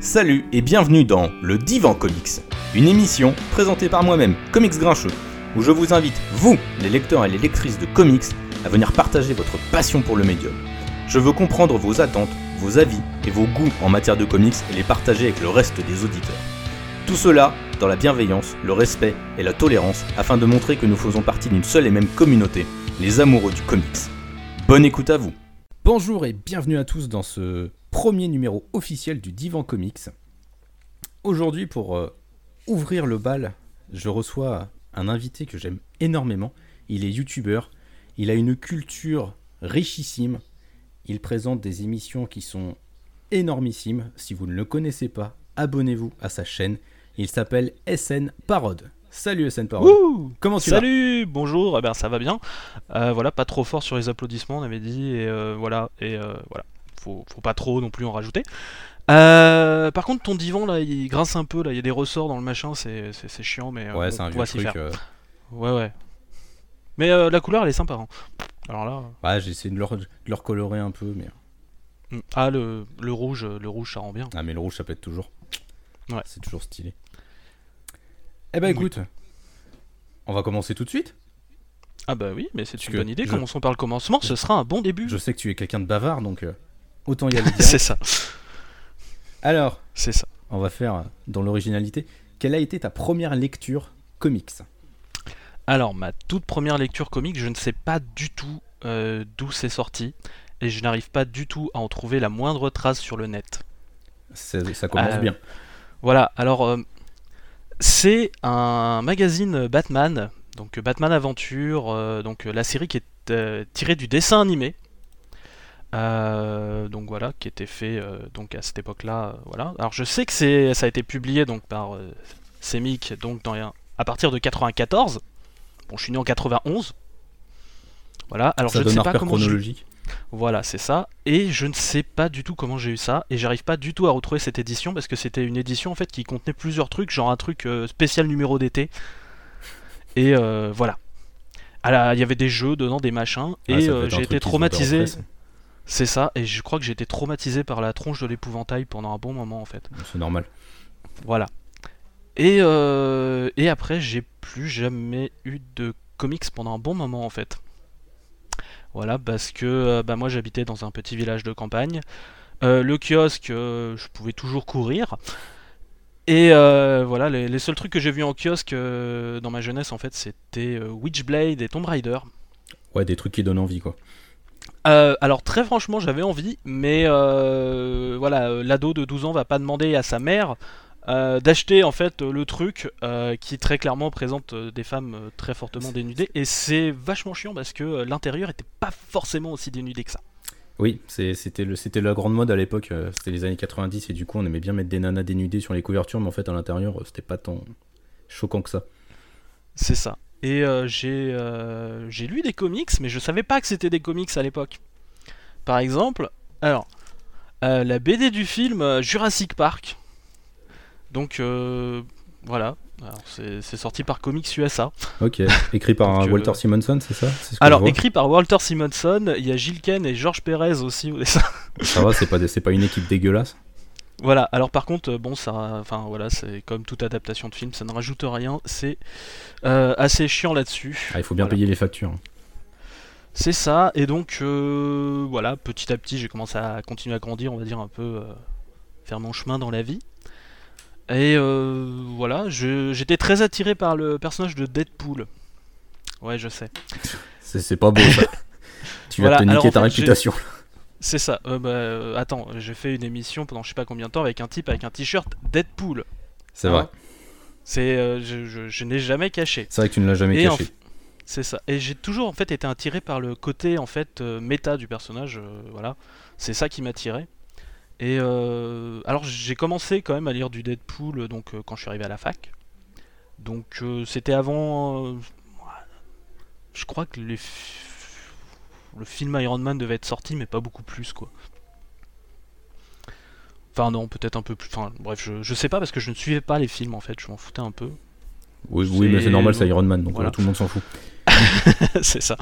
Salut et bienvenue dans Le Divan Comics, une émission présentée par moi-même, Comics Grincheux, où je vous invite, vous, les lecteurs et les lectrices de comics, à venir partager votre passion pour le médium. Je veux comprendre vos attentes, vos avis et vos goûts en matière de comics et les partager avec le reste des auditeurs. Tout cela dans la bienveillance, le respect et la tolérance afin de montrer que nous faisons partie d'une seule et même communauté, les amoureux du comics. Bonne écoute à vous Bonjour et bienvenue à tous dans ce premier numéro officiel du Divan Comics. Aujourd'hui, pour euh, ouvrir le bal, je reçois un invité que j'aime énormément. Il est youtubeur, il a une culture richissime, il présente des émissions qui sont énormissimes. Si vous ne le connaissez pas, abonnez-vous à sa chaîne. Il s'appelle SN Parode. Salut SN Parode. Wouh Comment tu vas Salut, bonjour, eh ben, ça va bien. Euh, voilà, pas trop fort sur les applaudissements, on avait dit, et euh, voilà, et euh, voilà, faut, faut pas trop non plus en rajouter. Euh, par contre, ton divan là, il grince un peu, là, il y a des ressorts dans le machin, c'est c'est- c'est chiant, mais euh, Ouais, bon, c'est un vieux truc. euh. Ouais, ouais. Mais euh, la couleur, elle est sympa. hein. Alors là, Ouais, j'ai essayé de leur, de leur colorer un peu, mais. hmm. ah le, le rouge, le rouge, ça rend bien. Ah, mais le rouge, ça pète toujours. Ouais. C'est toujours stylé. Eh ben Oui. écoute, on va commencer tout de suite. Ah bah oui, mais c'est Parce une bonne idée. je- Commençons par le commencement, ce sera un bon début. Je sais que tu es quelqu'un de bavard, donc euh, autant y aller c'est ça, Alors, c'est ça. on va faire dans l'originalité. Quelle a été ta première lecture comics? Alors, ma toute première lecture comique, je ne sais pas du tout euh, d'où c'est sorti, et je n'arrive pas du tout à en trouver la moindre trace sur le net. Ça commence Euh, bien. Voilà, alors euh, c'est un magazine Batman, donc Batman Aventure, donc la série qui est tirée du dessin animé. Euh, donc voilà, qui était fait euh, donc à cette époque-là. euh, voilà. Alors je sais que c'est ça a été publié donc par Semic donc dans, à partir de 94. Bon, je suis né en 91. Voilà. Alors ça je ne sais pas comment je- chronologique. voilà, c'est ça. Et je ne sais pas du tout comment j'ai eu ça. Et j'arrive pas du tout à retrouver cette édition parce que c'était une édition en fait qui contenait plusieurs trucs, genre un truc spécial numéro d'été. Et euh, voilà. Là, Il y avait des jeux dedans, des machins. Ah, et j'ai été traumatisé. C'est ça. Et je crois que j'ai été traumatisé par la tronche de l'épouvantail pendant un bon moment en fait. C'est normal. Voilà. Et, euh, et après, j'ai plus jamais eu de comics pendant un bon moment en fait. Voilà, parce que euh, bah, moi j'habitais dans un petit village de campagne. Euh, le kiosque, euh, je pouvais toujours courir. Et euh, voilà, les, les seuls trucs que j'ai vus en kiosque dans ma jeunesse en fait, c'était Witchblade et Tomb Raider. Ouais, des trucs qui donnent envie, quoi. Euh, alors très franchement j'avais envie, mais euh, voilà, euh, l'ado de 12 ans va pas demander à sa mère euh, d'acheter en fait le truc qui très clairement présente des femmes très fortement dénudées et c'est vachement chiant parce que l'intérieur était pas forcément aussi dénudé que ça. Oui, c'était la grande mode à l'époque. C'était les années 90 et du coup, on aimait bien mettre des nanas dénudées sur les couvertures, mais en fait, à l'intérieur, c'était pas tant choquant que ça. C'est ça. Et euh, j'ai euh, j'ai lu des comics, mais je savais pas que c'était des comics à l'époque. Par exemple, alors euh, la BD du film Jurassic Park. Donc euh, voilà, Alors, c'est c'est sorti par Comics USA. Ok, écrit par Donc, euh, Walter Simonson, c'est ça C'est ce que Alors écrit par Walter Simonson, il y a Gilles Ken et Georges Pérez aussi au dessin. Ça va, c'est pas, des- c'est pas une équipe dégueulasse? Voilà, alors par contre, euh, bon, ça, enfin voilà, c'est comme toute adaptation de film, ça ne rajoute rien, c'est euh, assez chiant là-dessus. Ah, il faut bien Voilà. payer les factures. C'est ça, et donc euh, voilà, petit à petit, j'ai commencé à continuer à grandir, on va dire un peu, euh, faire mon chemin dans la vie. Et voilà, j'étais très attiré par le personnage de Deadpool. Ouais, je sais. C'est pas beau, ça. tu vas Voilà, te niquer alors, en ta fait, réputation. C'est ça. Euh, bah, euh, attends, j'ai fait une émission pendant je sais pas combien de temps avec un type avec un t-shirt Deadpool. C'est vrai. C'est, euh, je, je- je n'ai jamais caché. C'est vrai que tu ne l'as jamais Et caché. C'est ça. Et j'ai toujours en fait été attiré par le côté en fait méta du personnage. voilà, c'est ça qui m'attirait. Et alors j'ai commencé quand même à lire du Deadpool donc quand je suis arrivé à la fac. Donc c'était avant. je crois que les le film Iron Man devait être sorti, mais pas beaucoup plus quoi. Enfin non, peut-être un peu plus. Enfin bref, je, je sais pas parce que je ne suivais pas les films en fait, je m'en foutais un peu. Oui, oui, mais c'est normal, c'est Iron Man, donc voilà. euh, tout le monde s'en fout. c'est ça.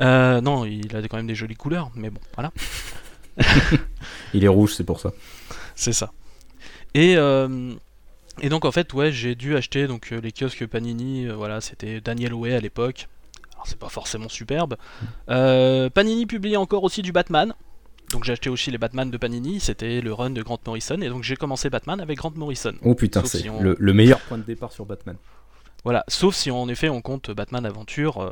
Euh, non, il a quand même des jolies couleurs, mais bon, voilà, Il est rouge, c'est pour ça. c'est ça. Et, euh, et donc en fait, ouais, j'ai dû acheter donc les kiosques Panini. euh, voilà, c'était Daniel Way à l'époque. Alors c'est pas forcément superbe. Euh, Panini publiait encore aussi du Batman. Donc j'ai acheté aussi les Batman de Panini. C'était le run de Grant Morrison. Et donc j'ai commencé Batman avec Grant Morrison. Oh putain, c'est si on- le, le meilleur point de départ sur Batman. Voilà, sauf si en effet on compte Batman Aventure. euh,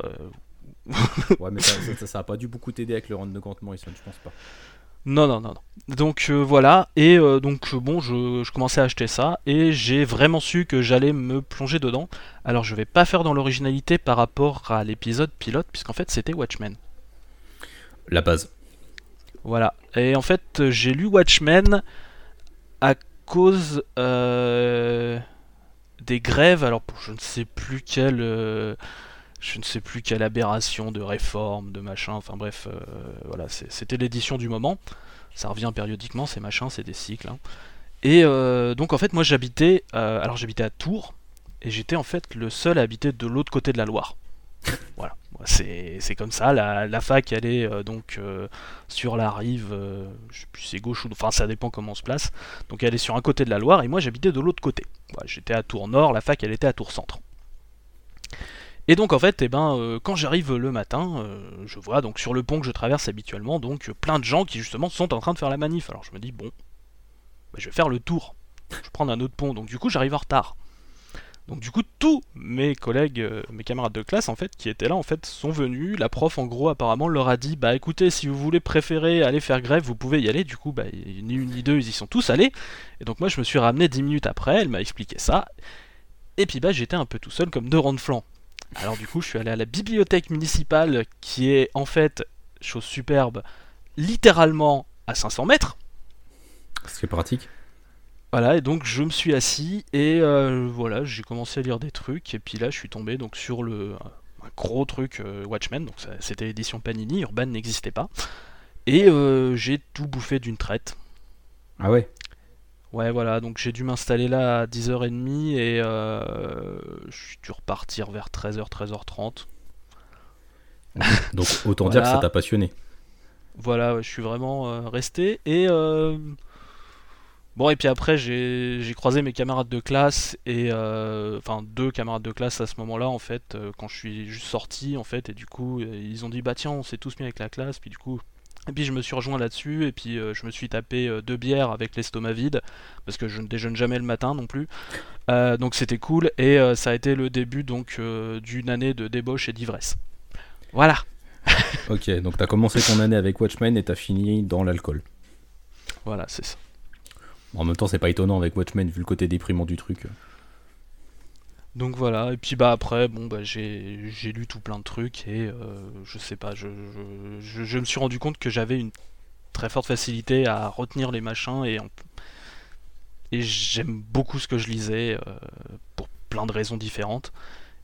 Ouais, mais ça, ça, ça a pas dû beaucoup t'aider avec le run de Grant Morrison, je pense pas. Non, non, non, non. Donc euh, voilà, et euh, donc euh, bon, je, je commençais à acheter ça, et j'ai vraiment su que j'allais me plonger dedans. Alors je vais pas faire dans l'originalité par rapport à l'épisode pilote, puisqu'en fait c'était Watchmen. La base. Voilà, et en fait j'ai lu Watchmen à cause euh, des grèves, alors je ne sais plus quelle... je ne sais plus quelle aberration de réforme, de machin, enfin bref, euh, voilà, c'était l'édition du moment. Ça revient périodiquement, ces machins, c'est des cycles. hein. Et euh, donc en fait, moi j'habitais, euh, alors j'habitais à Tours, et j'étais en fait le seul à habiter de l'autre côté de la Loire. voilà, c'est comme ça. La, fac, elle est donc sur la rive, je sais plus c'est gauche ou enfin ça dépend comment on se place. Donc elle est sur un côté de la Loire, et moi j'habitais de l'autre côté. J'étais à Tours Nord, la fac elle était à Tours Centre. Et donc en fait, eh ben, euh, quand j'arrive le matin, euh, je vois donc sur le pont que je traverse habituellement, donc euh, plein de gens qui justement sont en train de faire la manif. Alors je me dis bon, bah, je vais faire le tour. Je vais prendre un autre pont. Donc du coup, j'arrive en retard. Donc du coup, tous mes collègues, mes camarades de classe en fait, qui étaient là en fait, sont venus. La prof en gros apparemment leur a dit bah écoutez, si vous voulez préférer aller faire grève, vous pouvez y aller. Du coup, bah ni une ni deux, ils y sont tous allés. Et donc moi, je me suis ramené 10 minutes après. Elle m'a expliqué ça. Et puis bah j'étais un peu tout seul comme deux ronds de flanc. Alors du coup, je suis allé à la bibliothèque municipale, qui est en fait, chose superbe, littéralement à 500 mètres. C'est pratique. Voilà, et donc je me suis assis et euh, voilà, j'ai commencé à lire des trucs et puis là je suis tombé donc sur le un gros truc euh, Watchmen, donc c'était l'édition Panini, Urban n'existait pas. Et euh, j'ai tout bouffé d'une traite. Ah ouais Ouais, voilà, donc j'ai dû m'installer là à 10h30 et euh, je suis dû repartir vers 13h, 13h30. Donc autant dire que ça t'a passionné. Voilà, ouais, je suis vraiment euh, resté. Et euh, bon, et puis après, j'ai j'ai croisé mes camarades de classe et euh, enfin deux camarades de classe à ce moment-là, en fait, quand je suis juste sorti, en fait, et du coup, ils ont dit bah tiens, on s'est tous mis avec la classe, puis du coup. Et puis je me suis rejoint là-dessus, et puis euh, je me suis tapé euh, deux bières avec l'estomac vide, parce que je ne déjeune jamais le matin non plus. Euh, donc c'était cool, et ça a été le début donc d'une année de débauche et d'ivresse. Voilà. Ok, donc t'as commencé ton année avec Watchmen et t'as fini dans l'alcool. Voilà, c'est ça. En même temps, c'est pas étonnant avec Watchmen vu le côté déprimant du truc. Donc voilà, et puis bah après, bon bah j'ai j'ai lu tout plein de trucs et euh, je sais pas, je, me suis rendu compte que j'avais une très forte facilité à retenir les machins et, et j'aime beaucoup ce que je lisais euh, pour plein de raisons différentes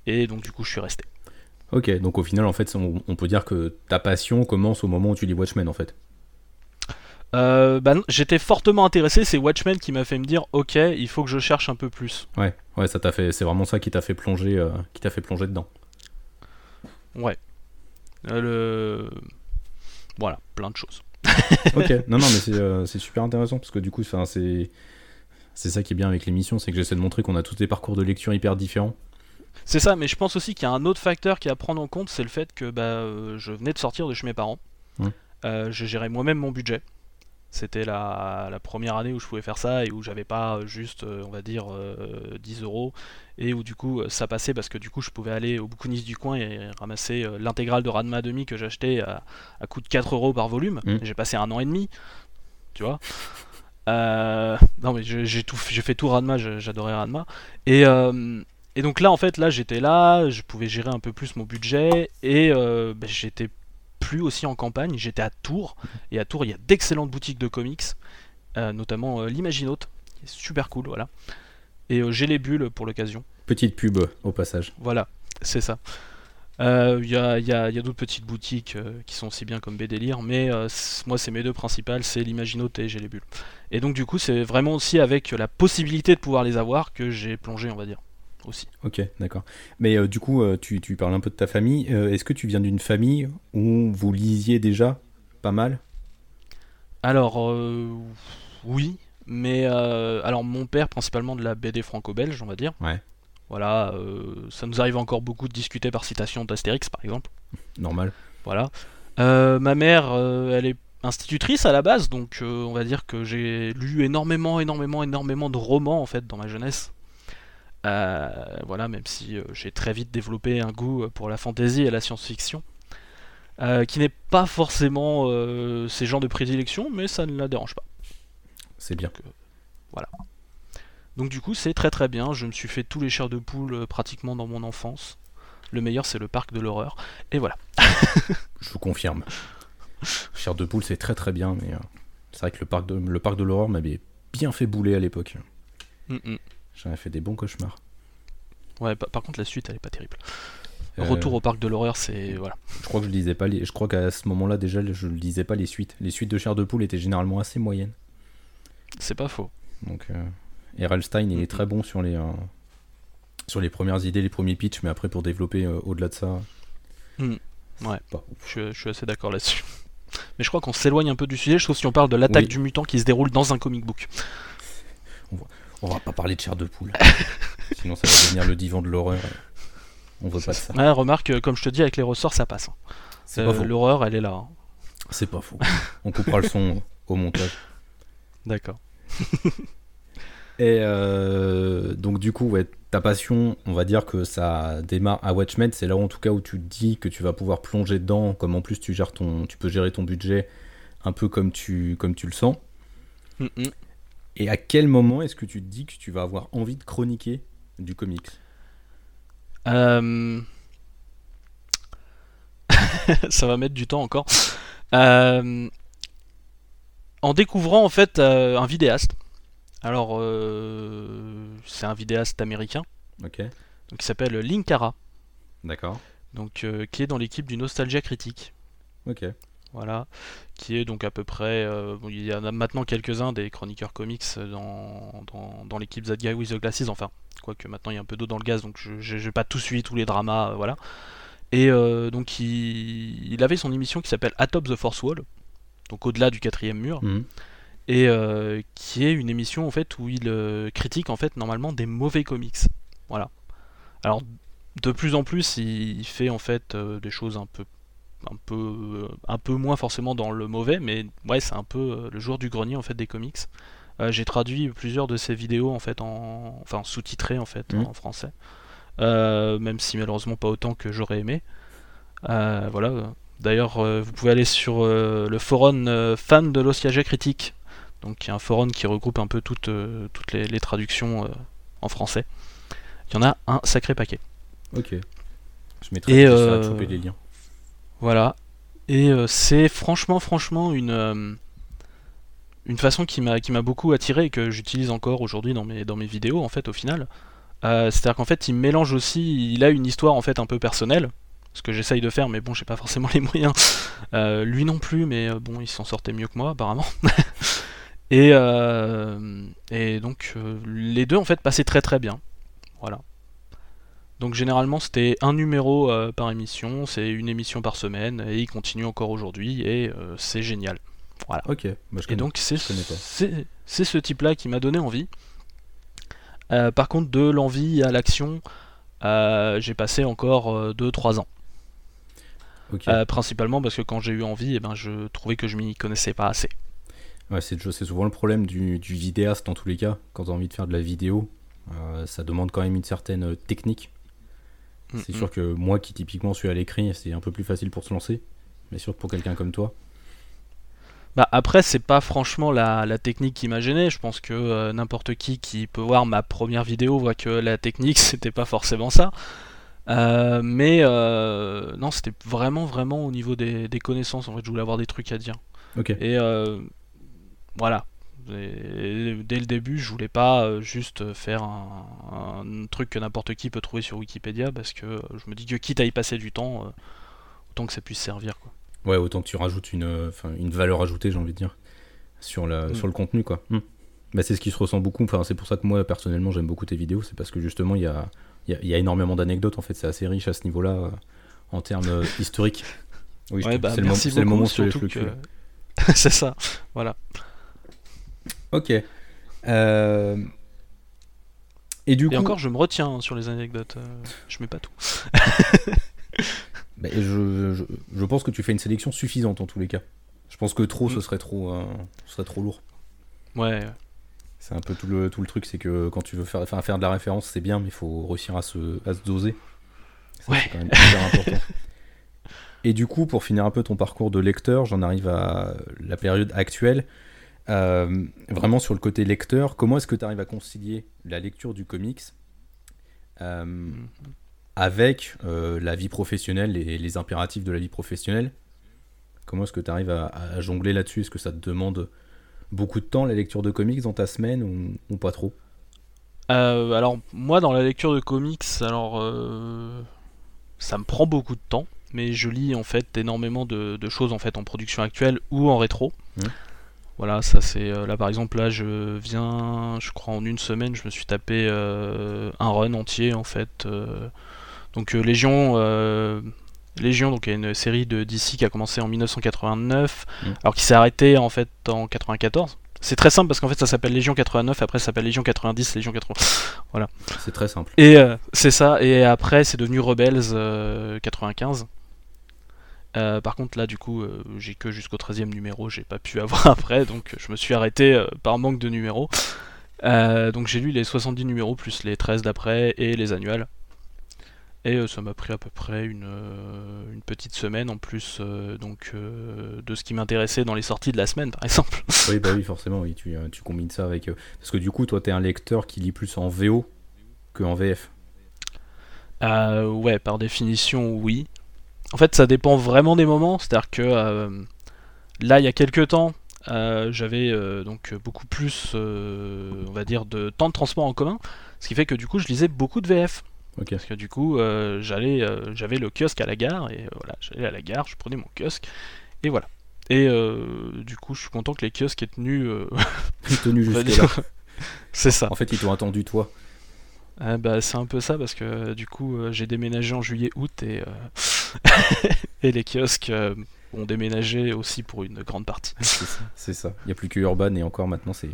et donc du coup je suis resté. Ok, donc au final, en fait, on, on peut dire que ta passion commence au moment où tu lis Watchmen, en fait. Euh, bah non, j'étais fortement intéressé, c'est Watchmen qui m'a fait me dire ok, il faut que je cherche un peu plus. Ouais, ouais, ça t'a fait, c'est vraiment ça qui t'a fait plonger, euh, qui t'a fait plonger dedans. Ouais. Euh, le... Voilà, plein de choses. Ok, non, non, mais c'est, euh, c'est super intéressant parce que du coup, c'est, c'est ça qui est bien avec l'émission, c'est que j'essaie de montrer qu'on a tous des parcours de lecture hyper différents. C'est ça, mais je pense aussi qu'il y a un autre facteur qui est à prendre en compte, c'est le fait que bah, je venais de sortir de chez mes parents. Euh, je gérais moi-même mon budget. C'était la, la première année où je pouvais faire ça et où j'avais pas euh, juste, euh, on va dire, euh, 10 euros. Et où du coup euh, ça passait parce que du coup je pouvais aller au bouquiniste du coin et ramasser euh, l'intégrale de Ranma demi que j'achetais à, à coût de 4 euros par volume. Mm. J'ai passé un an et demi, tu vois. Euh, non mais j'ai tout, j'ai fait tout Ranma, j'adorais Ranma. Et, euh, et donc là, en fait, là, j'étais là, je pouvais gérer un peu plus mon budget et euh, ben, j'étais plus aussi en campagne, j'étais à Tours. Et à Tours, il y a d'excellentes boutiques de comics, euh, notamment euh, l'Imaginote, qui est super cool, voilà. Et euh, j'ai les bulles pour l'occasion. Petite pub au passage. Voilà, c'est ça. Euh, Il y a, y a- il y a d'autres petites boutiques qui sont aussi bien comme B-Délire, mais moi, c'est mes deux principales, c'est l'Imaginote et j'ai les bulles. Et donc, du coup, c'est vraiment aussi avec la possibilité de pouvoir les avoir que j'ai plongé, on va dire, aussi. Ok, d'accord. Mais euh, du coup, euh, tu, tu parles un peu de ta famille. Euh, est-ce que tu viens d'une famille où vous lisiez déjà pas mal? Alors, oui, Mais alors mon père principalement de la BD franco-belge, on va dire. Ouais. Voilà, ça nous arrive encore beaucoup de discuter par citation d'Astérix par exemple. Normal. Voilà. Ma mère, elle est institutrice à la base, donc euh, on va dire que j'ai lu énormément, énormément, énormément de romans en fait dans ma jeunesse. Euh, voilà, même si euh, j'ai très vite développé un goût pour la fantasy et la science-fiction, euh, qui n'est pas forcément euh, ces genres de prédilection, mais ça ne la dérange pas. C'est bien. Donc du coup, c'est très très bien. Je me suis fait tous les chairs de poule euh, pratiquement dans mon enfance. Le meilleur, c'est le parc de l'horreur. Et voilà. Je vous confirme. Chair de poule, c'est très très bien, mais euh, c'est vrai que le parc de, le parc de l'horreur m'avait bien fait bouler à l'époque. Mm, mm. J'en ai fait des bons cauchemars. Ouais, pa- par contre, la suite, elle est pas terrible. Euh, Retour au parc de l'horreur, c'est voilà. Je crois que je lisais pas les. Je crois qu'à ce moment-là déjà, je ne lisais pas les suites. Les suites de Chair de poule étaient généralement assez moyennes. C'est pas faux. Donc, euh, R.L. Stein, il est très bon sur les euh, sur les premières idées, les premiers pitchs, mais après pour développer euh, au-delà de ça. Hmm. Ouais. Pas Je, suis- je suis assez d'accord là-dessus. Mais je crois qu'on s'éloigne un peu du sujet, sauf si on parle de l'attaque Oui. du mutant qui se déroule dans un comic book. On va pas parler de Chair de poule. Sinon, ça va devenir le divan de l'horreur. On veut pas de ça. Ouais, remarque, euh, comme je te dis, avec les ressorts, ça passe. hein. C'est Euh. L'horreur, elle est là. hein. C'est pas faux. On coupera le son au montage. D'accord. Et euh, donc du coup, ouais, ta passion, on va dire que ça démarre à Watchmen. C'est là en tout cas où tu te dis que tu vas pouvoir plonger dedans, comme en plus tu gères ton, tu peux gérer ton budget un peu comme tu, comme tu le sens. Mm, mm. Et à quel moment est-ce que tu te dis que tu vas avoir envie de chroniquer du comics? Euh, ça va mettre du temps encore. Euh, En découvrant en fait euh, un vidéaste. Alors, c'est un vidéaste américain Ok, donc, qui s'appelle Linkara, d'accord. donc qui est dans l'équipe du Nostalgia Critique. Ok, Voilà, qui est donc à peu près. euh, bon, il y en a maintenant quelques-uns des chroniqueurs comics dans, dans, dans l'équipe That Guy with the Glasses, enfin, quoique maintenant il y a un peu d'eau dans le gaz, donc je n'ai pas tout suivi, tous les dramas, euh, voilà. Et euh, donc il, il avait son émission qui s'appelle Atop the Force Wall, donc au-delà du quatrième mur, Mhm. et qui est une émission en fait où il critique en fait normalement des mauvais comics. Voilà. Alors de plus en plus, il, fait en fait des choses un peu un peu euh, un peu moins forcément dans le mauvais, mais ouais, c'est un peu euh, le jour du grenier en fait des comics. Euh, J'ai traduit plusieurs de ses vidéos en fait en enfin sous-titrées en fait Mhm. en français. Euh, même si malheureusement pas autant que j'aurais aimé. Euh, voilà. D'ailleurs, vous pouvez aller sur le forum fan de l'Osciaga Critique, donc qui est un forum qui regroupe un peu toutes, toutes les, les traductions en français. Il y en a un sacré paquet. ok. Je mettrai Et, choper les liens. Voilà. Et euh, c'est franchement, franchement une, euh, une façon qui m'a beaucoup attiré et que j'utilise encore aujourd'hui dans mes, dans mes vidéos en fait au final. Euh, C'est-à-dire qu'en fait il mélange aussi, il a une histoire en fait un peu personnelle, ce que j'essaye de faire mais bon j'ai pas forcément les moyens. Lui non plus mais bon il s'en sortait mieux que moi apparemment. et, et donc les deux en fait passaient très très bien. Voilà. Donc généralement c'était un numéro euh, par émission, c'est une émission par semaine, et il continue encore aujourd'hui, et euh, c'est génial. Ok, bah, je Et donc c'est ce type-là qui m'a donné envie. Euh, par contre de l'envie à l'action, j'ai passé encore 2-3 ans. Ok. Principalement parce que quand j'ai eu envie, eh ben, je trouvais que je m'y connaissais pas assez. Ouais, c'est c'est souvent le problème du, du vidéaste dans tous les cas. Quand tu as envie de faire de la vidéo, ça demande quand même une certaine euh, technique. C'est Mm, sûr que moi qui typiquement suis à l'écrit, c'est un peu plus facile pour se lancer. Mais sûr que pour quelqu'un comme toi. Bah après c'est pas franchement la, la technique qui m'a gêné, je pense que euh, n'importe qui qui peut voir ma première vidéo voit que la technique c'était pas forcément ça. Euh, mais euh, non c'était vraiment vraiment au niveau des, des connaissances en fait je voulais avoir des trucs à dire. Et voilà. Et dès le début je voulais pas euh, juste faire un, un truc que n'importe qui peut trouver sur Wikipédia parce que euh, je me dis que quitte à y passer du temps, euh, autant que ça puisse servir quoi. Ouais, autant que tu rajoutes une, enfin, une valeur ajoutée, j'ai envie de dire, sur, la, Mm. sur le contenu, quoi. Mm. Bah, c'est ce qui se ressent beaucoup. Enfin, c'est pour ça que moi, personnellement, j'aime beaucoup tes vidéos. C'est parce que justement, il y a, il y, a, il y a énormément d'anecdotes. En fait, c'est assez riche à ce niveau-là, en termes historiques. Oui, Ouais, bah, c'est le, moment surtout le que- c'est ça, voilà. Ok. Euh, Et du Et coup, encore, je me retiens hein, sur les anecdotes. euh, je mets pas tout. bah, je, je, je pense que tu fais une sélection suffisante en tous les cas. Je pense que trop, ce Mm. serait trop, euh, ce serait trop lourd. Ouais. C'est un peu tout le, tout le truc, c'est que quand tu veux faire, faire de la référence, c'est bien, mais il faut réussir à se, à se doser. Ça, Ouais. C'est quand même hyper important. Et du coup, pour finir un peu ton parcours de lecteur, j'en arrive à la période actuelle. Euh, vraiment sur le côté lecteur, comment est-ce que tu arrives à concilier la lecture du comics euh, Mhm. avec euh, la vie professionnelle et les impératifs de la vie professionnelle? Comment est-ce que tu arrives à, à jongler là-dessus? Est-ce que ça te demande beaucoup de temps la lecture de comics dans ta semaine ou, ou pas trop? Alors moi dans la lecture de comics, alors ça me prend beaucoup de temps, mais je lis en fait énormément de, de choses en fait en production actuelle ou en rétro. Mhm. Voilà, ça c'est euh, là par exemple là je viens, je crois en une semaine, je me suis tapé euh, un run entier en fait. euh, donc euh, Légion, Légion, donc il y a une série de DC qui a commencé en 1989, Mhm. alors qui s'est arrêtée en fait en 94. C'est très simple parce qu'en fait ça s'appelle Légion 89, après ça s'appelle Légion 90, Légion 80. C'est très simple. Et c'est ça, et après c'est devenu Rebels euh, 95. Euh, par contre là du coup euh, j'ai que jusqu'au 13e numéro, j'ai pas pu avoir après, donc je me suis arrêté euh, par manque de numéros. Euh, donc j'ai lu les 70 numéros plus les 13 d'après et les annuels. Et ça m'a pris à peu près une, une petite semaine en plus donc euh, de ce qui m'intéressait dans les sorties de la semaine par exemple. Oui, bah oui, forcément, oui, tu, tu combines ça avec. euh, Parce que du coup, toi, t'es un lecteur qui lit plus en VO que en VF. Euh, ouais, par définition, oui. En fait, ça dépend vraiment des moments. C'est-à-dire que euh, là, il y a quelques temps, euh, j'avais euh, donc beaucoup plus, on va dire, de temps de transport en commun, ce qui fait que du coup, je lisais beaucoup de VF. Ok. Parce que du coup, j'allais, j'avais le kiosque à la gare et voilà, j'allais à la gare, je prenais mon kiosque et voilà. Et du coup, je suis content que les kiosques aient tenu. Tenu on va jusque là. dire- C'est ça. En fait, ils t'ont attendu, toi. Ah bah, c'est un peu ça parce que du coup j'ai déménagé en juillet-août et, et les kiosques euh, ont déménagé aussi pour une grande partie. C'est ça. Il n'y a plus que Urban et encore maintenant, c'est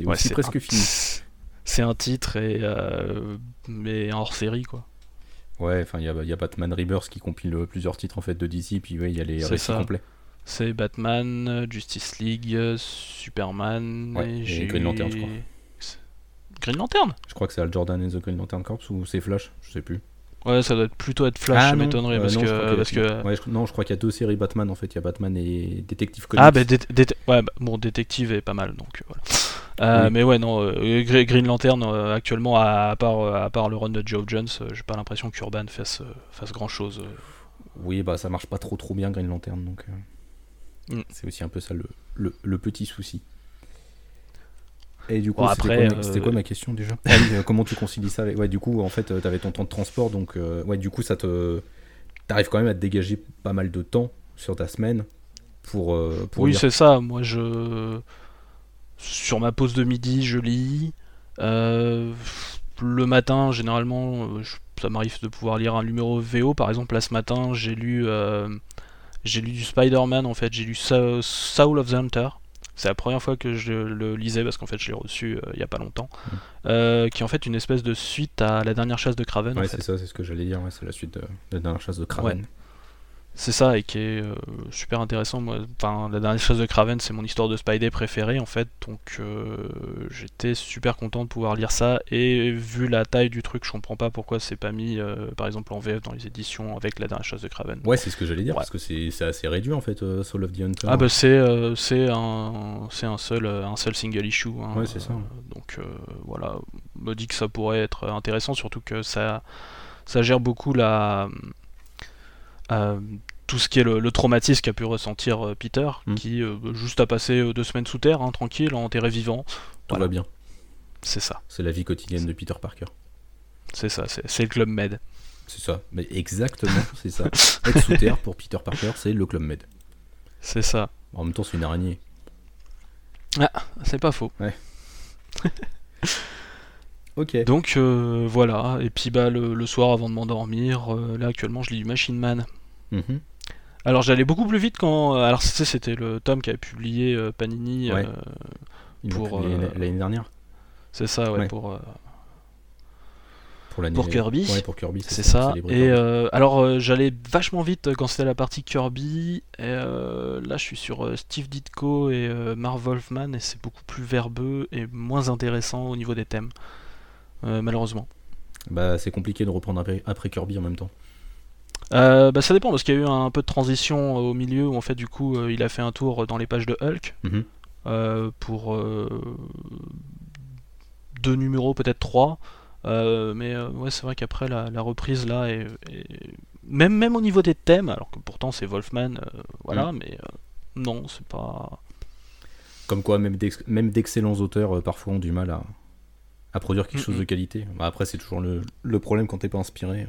Ouais, presque un- fini. C'est un titre et euh, mais hors série quoi. Ouais, enfin, il y a, il y a Batman Rebirth qui compile euh, plusieurs titres en fait de DC, puis ouais, il y a les récits ça. complets. C'est Batman, Justice League, Superman Ouais, et Green Lantern, je crois. Green Lantern? Je crois que c'est Al Jordan et The Green Lantern Corps ou c'est Flash, je sais plus. Ouais, ça doit être plutôt être Flash, ça non, m'étonnerait euh, parce, non, je que, parce Ouais, je- non, je crois qu'il y a deux séries Batman en fait. Il y a Batman et Détective Comics. Ah, bah, dé- dé- ouais, bah, bon, Détective est pas mal, donc euh, voilà. Euh, Oui. Mais ouais, non, euh, Gre- Green Lantern, actuellement, à, à part, à part le run de Joe Jones, j'ai pas l'impression qu'Urban fasse, fasse grand chose. Oui, bah ça marche pas trop trop bien Green Lantern, donc Mm. c'est aussi un peu ça le, le, le petit souci. Et du coup, Bon, c'était quoi, euh, quoi ma question déjà oui, euh, Comment tu concilies ça avec... Ouais, du coup, en fait, euh, t'avais ton temps de transport, donc ouais, du coup, ça te, t'arrives quand même à te dégager pas mal de temps sur ta semaine pour pour oui, c'est ça, moi je. Sur ma pause de midi, je lis. Euh, Le matin, généralement, je- ça m'arrive de pouvoir lire un numéro VO. Par exemple, là ce matin, j'ai lu, euh, j'ai lu du Spider-Man. En fait, j'ai lu Soul of the Hunter. C'est la première fois que je le lisais parce qu'en fait, je l'ai reçu euh, il y a pas longtemps. Mm. Euh, qui est en fait une espèce de suite à la dernière chasse de Kraven. en Ouais, fait. c'est ça, c'est ce que j'allais dire. Ouais, c'est la suite de, de la dernière chasse de Kraven. C'est ça, et qui est euh, super intéressant. Moi, enfin, la dernière chose de Kraven, c'est mon histoire de Spidey préférée, en fait. Donc, euh, j'étais super content de pouvoir lire ça. Et vu la taille du truc, je comprends pas pourquoi c'est pas mis, euh, par exemple, en VF dans les éditions avec la dernière chose de Kraven. Ouais, c'est ce que j'allais dire Ouais. parce que c'est assez réduit en fait, Soul of the Hunter. Ah bah c'est c'est un c'est un seul un seul single issue. hein. Ouais, c'est ça. Donc voilà, me dit que ça pourrait être intéressant, surtout que ça ça gère beaucoup la euh, tout ce qui est le, le traumatisme qu'a pu ressentir euh, Peter, Mm. qui euh, juste a passé deux semaines sous terre, hein, tranquille, enterré vivant. Tout voilà. va bien. C'est ça, C'est la vie quotidienne de Peter Parker. c'est ça, c'est le club Med. C'est ça. Mais exactement, c'est ça. Être sous terre pour Peter Parker, c'est le Club Med. C'est ça. En même temps, c'est une araignée. C'est pas faux. Ok. Donc euh, voilà, et puis bah le, le soir avant de m'endormir, euh, là actuellement je lis du Machine Man. Mhm. Alors j'allais beaucoup plus vite quand. Alors tu sais, c'était le tome qui avait publié euh, Panini. Ouais. euh, pour, l'année euh, l'année dernière. C'est ça, ouais, Ouais. pour, euh, Pour, l'année- pour Kirby. Ouais, pour Kirby. c'est ça. célébrer Et Kirby. euh, alors, euh, j'allais vachement vite euh, quand c'était la partie Kirby. Et euh, là, je suis sur euh, Steve Ditko et euh, Marv Wolfman, et c'est beaucoup plus verbeux et moins intéressant au niveau des thèmes. Euh, malheureusement. Bah, c'est compliqué de reprendre après, après Kirby en même temps. Euh, bah, ça dépend parce qu'il y a eu un peu de transition euh, au milieu où en fait du coup euh, il a fait un tour dans les pages de Hulk Mhm. euh, pour deux numéros peut-être trois mais ouais c'est vrai qu'après la, la reprise là est, est- même même au niveau des thèmes alors que pourtant c'est Wolfman voilà mais euh, non c'est pas Comme quoi, même d'ex- même d'excellents auteurs parfois ont du mal à, à produire quelque chose de qualité. Bah, après, c'est toujours le, le problème quand t'es pas inspiré.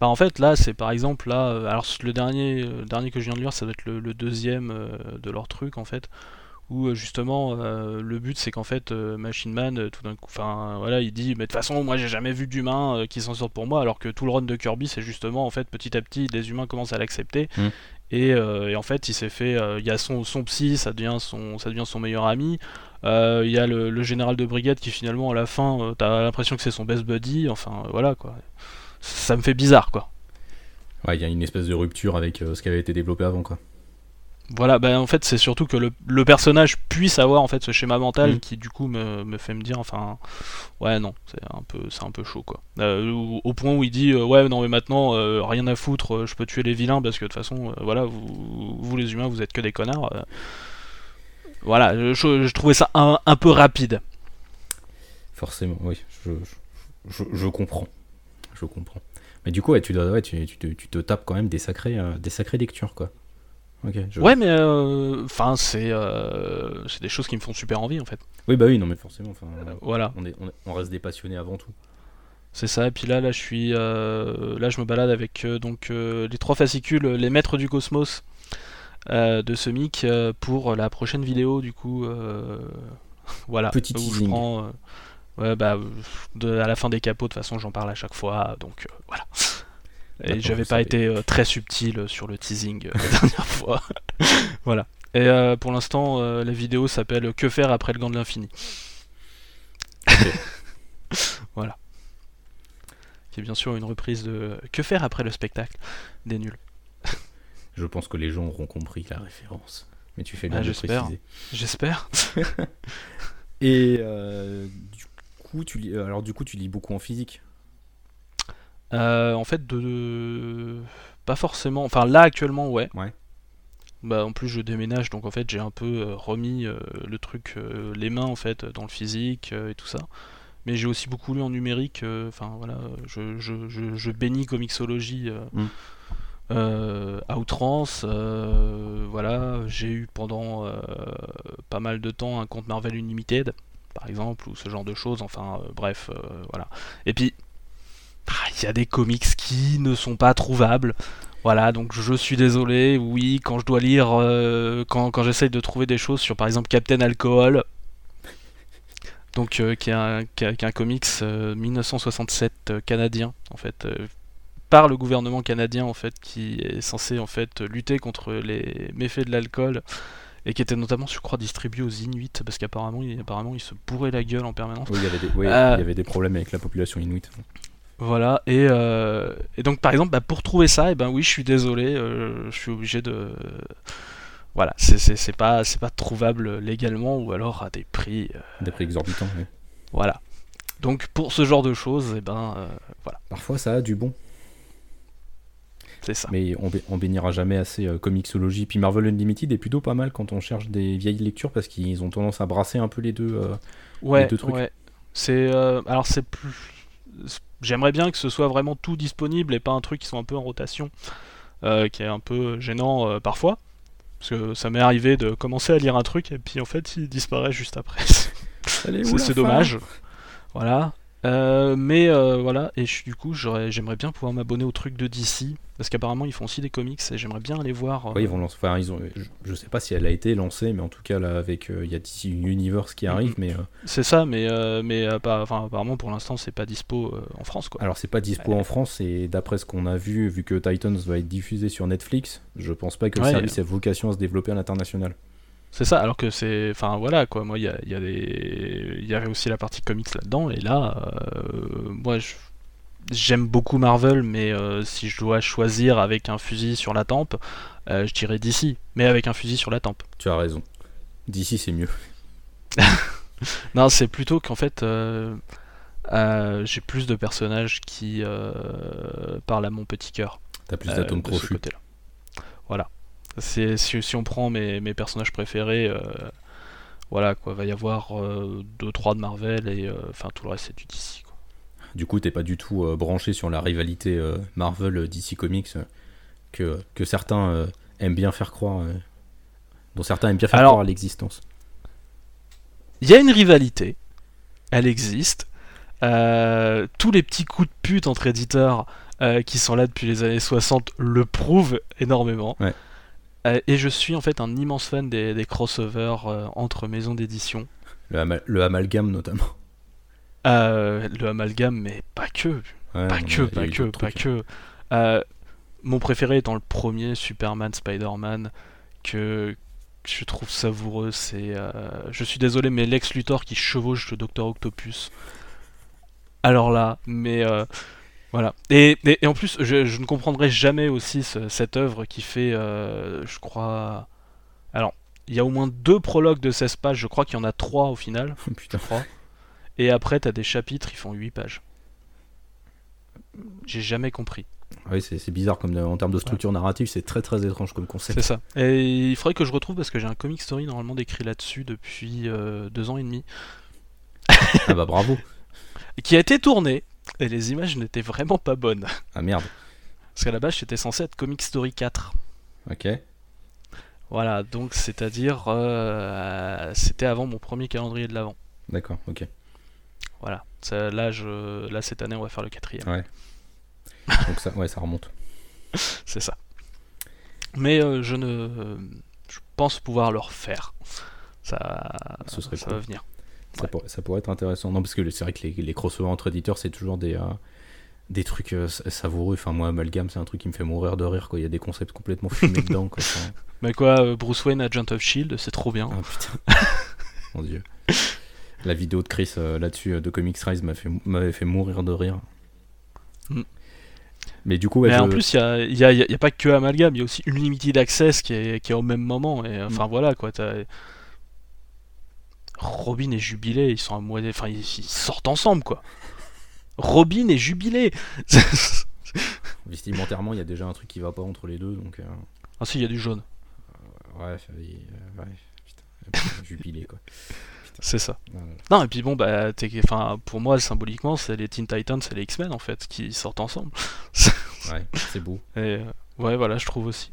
Bah, en fait là c'est par exemple là euh, alors le dernier le dernier que je viens de lire ça doit être le, le deuxième euh, de leur truc en fait où euh, justement euh, le but c'est qu'en fait euh, Machine Man tout d'un coup enfin voilà il dit mais de toute façon moi j'ai jamais vu d'humains euh, qui s'en sortent pour moi alors que tout le run de Kirby c'est justement en fait petit à petit les humains commencent à l'accepter Mm. et, et en fait il s'est fait il y a son, son psy ça devient son ça devient son meilleur ami il y a le, le général de brigade qui finalement à la fin euh, t'as l'impression que c'est son best buddy enfin euh, voilà quoi ça me fait bizarre quoi Ouais, il y a une espèce de rupture avec euh, ce qui avait été développé avant, quoi. Voilà, ben en fait c'est surtout que le, le personnage puisse avoir en fait ce schéma mental Mm. qui du coup me, me fait me dire enfin ouais non c'est un peu c'est un peu chaud quoi. Euh, au, au point où il dit euh, ouais non mais maintenant euh, rien à foutre euh, je peux tuer les vilains parce que de toute façon euh, voilà vous, vous les humains vous êtes que des connards. Voilà je, trouvais ça un, un peu rapide. Forcément, oui, je, je, je- je comprends. Je comprends. Mais du coup, ouais, tu, dois, ouais, tu, tu te, tu te tapes quand même des sacrées, euh, des sacrées lectures, quoi. Je- Ouais mais euh, enfin c'est euh, c'est des choses qui me font super envie en fait. Oui, bah oui, non, mais forcément, enfin, Voilà. on, est, on, est- on reste des passionnés avant tout. C'est ça, et puis là, là, je suis, là, je me balade avec donc les trois fascicules, les maîtres du cosmos de ce mic euh, pour la prochaine vidéo, du coup, euh, voilà. Petit où je teasing. prends, euh, ouais, bah, euh, de- à la fin des capots, de toute façon, j'en parle à chaque fois, donc euh, voilà. Et j'avais pas savez. été euh, très subtil sur le teasing euh, la dernière fois. voilà. Et euh, pour l'instant, euh, la vidéo s'appelle Que faire après le gant de l'infini. voilà. Qui est bien sûr une reprise de Que faire après le spectacle des nuls. Je pense que les gens auront compris la référence. Mais tu fais bien Ah, de préciser. J'espère. Et euh, du coup, tu lis, euh, alors du coup, tu lis beaucoup en physique? Euh, en fait, de, de- pas forcément. Enfin, là actuellement, ouais. Ouais. Bah, en plus, je déménage, donc en fait, j'ai un peu euh, remis le truc, les mains en fait, dans le physique et tout ça. Mais j'ai aussi beaucoup lu en numérique. Enfin, voilà, je, je, je, je bénis comicsologie Mm. Euh, à outrance. euh, voilà, j'ai eu pendant euh, pas mal de temps un compte Marvel Unlimited, par exemple, ou ce genre de choses. Enfin, euh, bref, voilà. Et puis, ah, il y a des comics qui ne sont pas trouvables. Voilà, donc je suis désolé, oui, quand je dois lire, quand, quand j'essaye de trouver des choses sur par exemple Captain Alcohol, donc qui, est un, comics euh, 1967 euh, canadien, en fait, par le gouvernement canadien, en fait, qui est censé en fait lutter contre les méfaits de l'alcool et qui était notamment, je crois, distribué aux Inuits parce qu'apparemment, il, apparemment, il se bourrait la gueule en permanence. Oui, il y avait des, oui, Euh. il y avait des problèmes avec la population inuite. Voilà, et, euh, et donc par exemple, bah, pour trouver ça, et ben oui, je suis désolé, euh, je suis obligé de. Voilà, c'est- pas, pas trouvable légalement ou alors à des prix. Des prix exorbitants. oui. voilà. Donc pour ce genre de choses, et ben euh, voilà, Parfois, ça a du bon. C'est ça. Mais on, bé- on bénira jamais assez euh, Comixology. Puis Marvel Unlimited est plutôt pas mal quand on cherche des vieilles lectures parce qu'ils ont tendance à brasser un peu les deux. euh, Ouais, deux trucs. ouais. C'est euh, alors c'est plus. J'aimerais bien que ce soit vraiment tout disponible et pas un truc qui soit un peu en rotation, euh, qui est un peu gênant parfois. Parce que ça m'est arrivé de commencer à lire un truc et puis en fait il disparaît juste après. C'est dommage. Voilà. Euh, mais euh, voilà, et je, du coup, j'aimerais bien pouvoir m'abonner au truc de DC, parce qu'apparemment ils font aussi des comics et j'aimerais bien aller voir. euh, ils vont lancer. Enfin, ils ont. Je, je sais pas si elle a été lancée, mais en tout cas là, avec il y a DC Universe qui arrive, mais C'est ça, mais, mais apparemment pour l'instant c'est pas dispo en France quoi. alors c'est pas dispo en France et d'après ce qu'on a vu, vu que Titans va être diffusé sur Netflix, je pense pas que le Ouais. service ait vocation à se développer à l'international. C'est ça, alors que c'est. Enfin voilà quoi, moi il y, a, y, a des... y avait aussi la partie comics là-dedans, et là, euh, moi je- j'aime beaucoup Marvel, mais euh, si je dois choisir avec un fusil sur la tempe, euh, je dirais DC, mais avec un fusil sur la tempe. Tu as raison. D'ici, c'est mieux. Non, c'est plutôt qu'en fait, euh, j'ai plus de personnages qui parlent à mon petit cœur. T'as plus d'atomes crochus. Voilà. C'est, si, si on prend mes, mes personnages préférés, euh, voilà quoi, va y avoir 2-3 de Marvel et euh, enfin tout le reste c'est du DC. Quoi. Du coup, t'es pas du tout euh, branché sur la rivalité euh, Marvel-DC Comics euh, que, que certains euh, aiment bien faire croire, euh, dont certains aiment bien faire Alors- croire à l'existence. Il y a une rivalité, elle existe. Euh, tous les petits coups de pute entre éditeurs euh, qui sont là depuis les années 60 le prouvent énormément. Ouais. Euh, et je suis en fait un immense fan des, des crossovers euh, entre maisons d'édition. Le, ama- le amalgame, notamment. Euh, le amalgame, mais pas que. Ouais, Pas que, pas que, pas que. Euh, mon préféré étant le premier Superman Spider-Man que je trouve savoureux, c'est. euh, je suis désolé, mais Lex Luthor qui chevauche le Docteur Octopus. Alors là, mais euh, voilà. Et, et- et en plus, je, je ne comprendrai jamais aussi ce- cette œuvre qui fait, euh, je crois. Alors, il y a au moins deux prologues de 16 pages, je crois qu'il y en a trois au final, Putain. je crois. Et après, t'as des chapitres, ils font 8 pages. J'ai jamais compris. Oui, c'est bizarre comme de- en termes de structure narrative, c'est très très étrange comme concept. C'est ça. Et il faudrait que je retrouve parce que j'ai un comic story normalement décrit là-dessus depuis euh, deux ans et demi. Ah bah bravo. Qui a été tourné. Et les images n'étaient vraiment pas bonnes. Ah merde. Parce qu'à la base, c'était censé être Comic Story 4. Ok. Voilà, donc c'est-à-dire. euh, c'était avant mon premier calendrier de l'avant. D'accord, ok. Voilà. Ça, là, je, là, cette année, on va faire le quatrième. Ouais. Donc ça, ouais, ça remonte. C'est ça. Mais euh, je ne. je pense pouvoir le refaire. Ça, Ce serait ça cool. va venir. Ça, Ouais. pourrait, ça pourrait être intéressant. Non, parce que c'est vrai que les, les crossovers entre éditeurs, c'est toujours des, euh, des trucs euh, sa- savoureux. Enfin, moi, Amalgam, c'est un truc qui me fait mourir de rire. Quoi. Il y a des concepts complètement fumés dedans. Quoi. Enfin, Mais quoi, euh, Bruce Wayne, Agent of Shield, c'est trop bien. ah putain. Mon dieu. La vidéo de Chris euh, là-dessus de Comics Rise fait, m'avait fait mourir de rire. Mm. Mais du coup, ouais, Mais en plus, il n'y a, a- a pas que Amalgam, il y a aussi Unlimited Access qui est, qui est au même moment. Et Mm. enfin voilà quoi. t'as- Robin et Jubilé, ils sont à moitié. Enfin, ils, ils sortent ensemble quoi. Robin et Jubilé vestimentairement, il y a déjà un truc qui va pas entre les deux. Donc, euh, Ah si, il y a du jaune, ouais, euh, ouais, putain, jubilé quoi. c'est ça. Non, et puis bon, bah, enfin, pour moi, symboliquement, c'est les Teen Titans et les X-Men en fait qui sortent ensemble. Ouais, c'est beau. Et euh, ouais, voilà, je trouve aussi.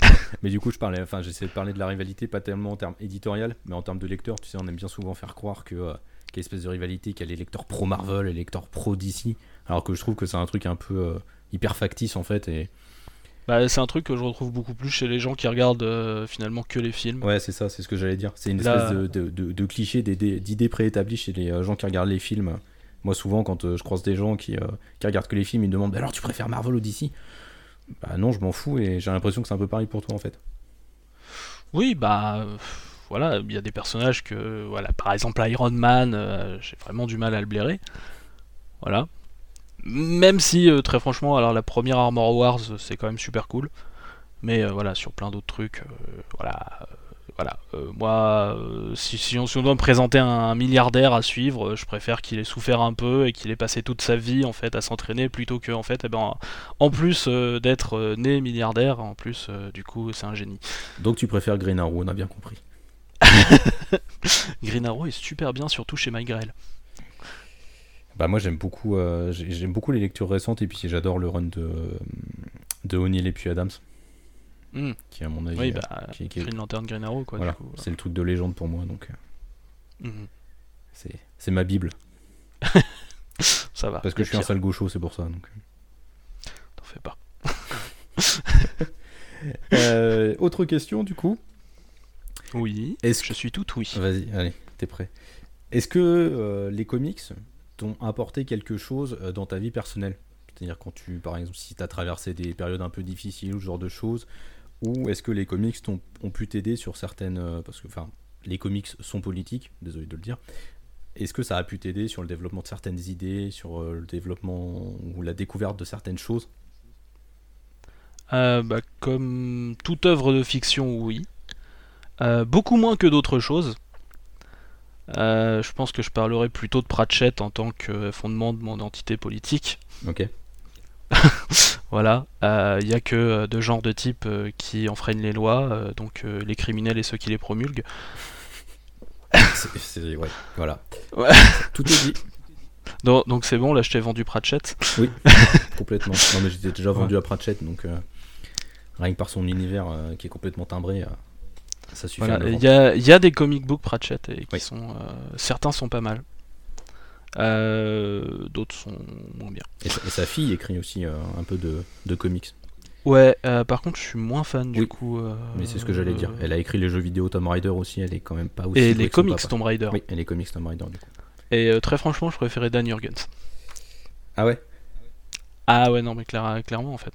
Mais du coup, je parlais, enfin, j'essaie de parler de la rivalité, pas tellement en termes éditorial, mais en termes de lecteurs. Tu sais, on aime bien souvent faire croire que euh, qu'il y a une espèce de rivalité, qu'il y a les lecteurs pro Marvel et les lecteurs pro DC, alors que je trouve que c'est un truc un peu euh, hyper factice en fait. Et Bah, c'est un truc que je retrouve beaucoup plus chez les gens qui regardent euh, finalement que les films. ouais, c'est ça, c'est ce que j'allais dire. C'est une Là- espèce de, de, de- de cliché, d'idées préétablies chez les gens qui regardent les films. Moi, souvent, quand je croise des gens qui, qui regardent que les films, ils me demandent Bah alors tu préfères Marvel ou DC Bah non, je m'en fous et j'ai l'impression que c'est un peu pareil pour toi en fait. Oui, bah voilà, il y a des personnages que, voilà, par exemple Iron Man, euh, j'ai vraiment du mal à le blairer. Voilà. Même si, euh, très franchement, alors la première Armor Wars, euh, c'est quand même super cool. Mais voilà, sur plein d'autres trucs, voilà. Voilà. Euh, moi, euh, si, si on, si on doit me présenter un, un milliardaire à suivre, euh, je préfère qu'il ait souffert un peu et qu'il ait passé toute sa vie en fait à s'entraîner plutôt que en fait, eh ben, en plus d'être né milliardaire, en plus, du coup, c'est un génie. Donc tu préfères Green Arrow, on a bien compris. Green Arrow est super bien, surtout chez Mike Grell. Bah moi j'aime beaucoup j'ai- j'aime beaucoup les lectures récentes et puis j'adore le run de de O'Neill et puis Adams Hmm. qui à mon avis Oui, euh, bah, qui- qui- Green Lantern, Green Arrow, quoi, voilà c'est le truc de légende pour moi donc euh, Mhm. c'est c'est ma bible Ça va. parce que je suis un sale gaucho c'est pour ça donc. T'en fais pas. Euh, autre question du coup Oui, est-ce je suis tout oui. vas-y allez t'es prêt est-ce que euh, les comics t'ont apporté quelque chose euh, dans ta vie personnelle? C'est-à-dire quand tu par exemple si t'as traversé des périodes un peu difficiles ou ce genre de choses Ou est-ce que les comics ont, ont pu t'aider sur certaines. euh, parce que, enfin, les comics sont politiques, désolé de le dire. Est-ce que ça a pu t'aider sur le développement de certaines idées, sur euh, le développement ou la découverte de certaines choses? Euh, bah, comme toute œuvre de fiction, oui. Euh, beaucoup moins que d'autres choses. Euh, je pense que je parlerai plutôt de Pratchett en tant que fondement de mon identité politique. Ok. Voilà, il n'y a que euh, deux genres de types euh, qui enfreignent les lois, euh, donc euh, les criminels et ceux qui les promulguent. C'est- ouais, voilà. Ouais. Tout est dit, Donc donc c'est bon, là je t'ai vendu Pratchett. complètement. Non, mais j'étais déjà vendu à Pratchett, donc euh, rien que par son univers euh, qui est complètement timbré, euh, ça suffit. Voilà, il vendre. y y a des comic books Pratchett et qui Oui. sont euh, certains sont pas mal. Euh, D'autres sont moins bien. Et, sa- et sa fille écrit aussi euh, un peu de, de comics. Ouais, euh, par contre je suis moins fan du coup. euh, Mais c'est ce que j'allais dire. Elle a écrit les jeux vidéo Tomb Raider aussi, elle est quand même pas aussi. Et les comics. Tomb Raider. Oui, et les comics Tomb Raider du coup. Et euh, très franchement, je préférais Dan Jurgens. Ah ouais? Ah ouais, non, mais clair- clairement en fait.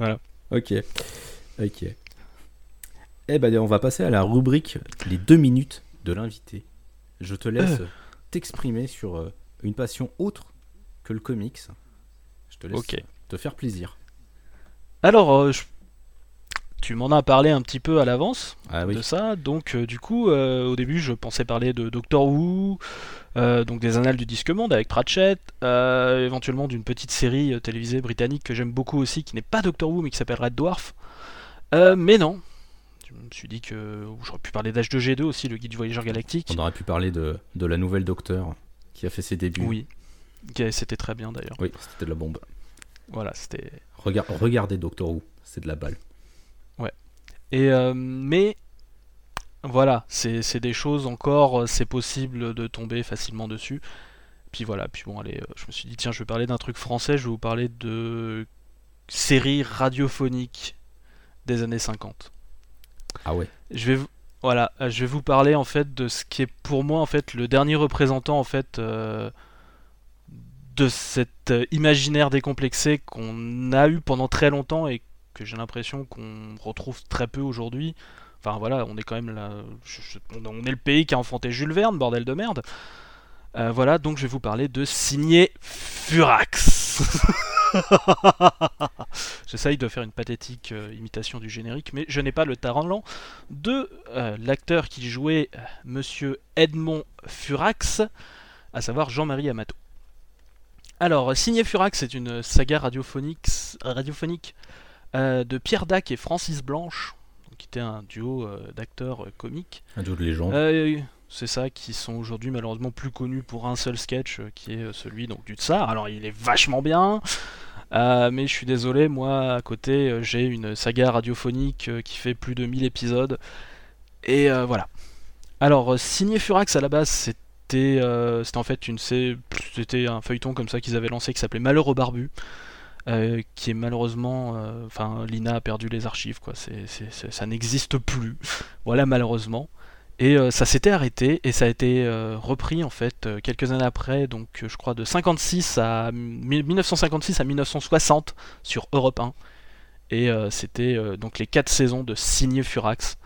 Ok. Ok. Eh ben, on va passer à la rubrique les deux minutes de l'invité. Je te laisse t'exprimer sur euh, une passion autre que le comics. Je te laisse Ok. te faire plaisir. Alors, euh, je- tu m'en as parlé un petit peu à l'avance Ah oui. de ça, donc euh, du coup, euh, au début, je pensais parler de Doctor Who, euh, donc des Annales du Disque Monde avec Pratchett, éventuellement d'une petite série télévisée britannique que j'aime beaucoup aussi, qui n'est pas Doctor Who mais qui s'appelle Red Dwarf. Mais non, me suis dit que j'aurais pu parler d'H2G2 aussi, le guide du voyageur galactique. On aurait pu parler de, de la nouvelle Docteur qui a fait ses débuts. Oui, c'était très bien d'ailleurs. Oui, c'était de la bombe. Voilà, c'était Regar- regardez Doctor Who, c'est de la balle. Et euh, mais voilà, c'est c'est des choses encore, euh, c'est possible de tomber facilement dessus. Puis voilà, puis bon, allez, euh, je me suis dit, tiens, je vais parler d'un truc français, je vais vous parler de séries radiophoniques des années 50. Ah. Je vais voilà, euh, je vais vous parler en fait de ce qui est pour moi en fait le dernier représentant en fait euh, de cet euh, imaginaire décomplexé qu'on a eu pendant très longtemps et que j'ai l'impression qu'on retrouve très peu aujourd'hui. Enfin voilà, on est quand même là, on est le pays qui a enfanté Jules Verne, bordel de merde. Voilà, donc je vais vous parler de Signé Furax. J'essaye de faire une pathétique euh, imitation du générique, mais je n'ai pas le talent de euh, l'acteur qui jouait euh, Monsieur Edmond Furax, à savoir Jean-Marie Amato. Alors, Signé Furax est une saga radiophonique, radiophonique euh, de Pierre Dac et Francis Blanche, qui était un duo d'acteurs comiques. Un duo de légende. C'est ça, qui sont aujourd'hui malheureusement plus connus pour un seul sketch, qui est celui donc, du Tsar. Alors il est vachement bien, euh, mais je suis désolé, moi à côté euh, j'ai une saga radiophonique euh, qui fait plus de 1000 épisodes. Et voilà. Alors, Signé Furax à la base, c'était euh, en fait une, c'était un feuilleton comme ça qu'ils avaient lancé qui s'appelait Malheur au barbu. qui est malheureusement, enfin, Lina a perdu les archives, quoi. Ça n'existe plus. voilà, malheureusement. Et euh, ça s'était arrêté et ça a été euh, repris en fait euh, quelques années après, donc je crois de 56 à 1956 à 1960 sur Europe 1. Et c'était donc les quatre saisons de Signé Furax.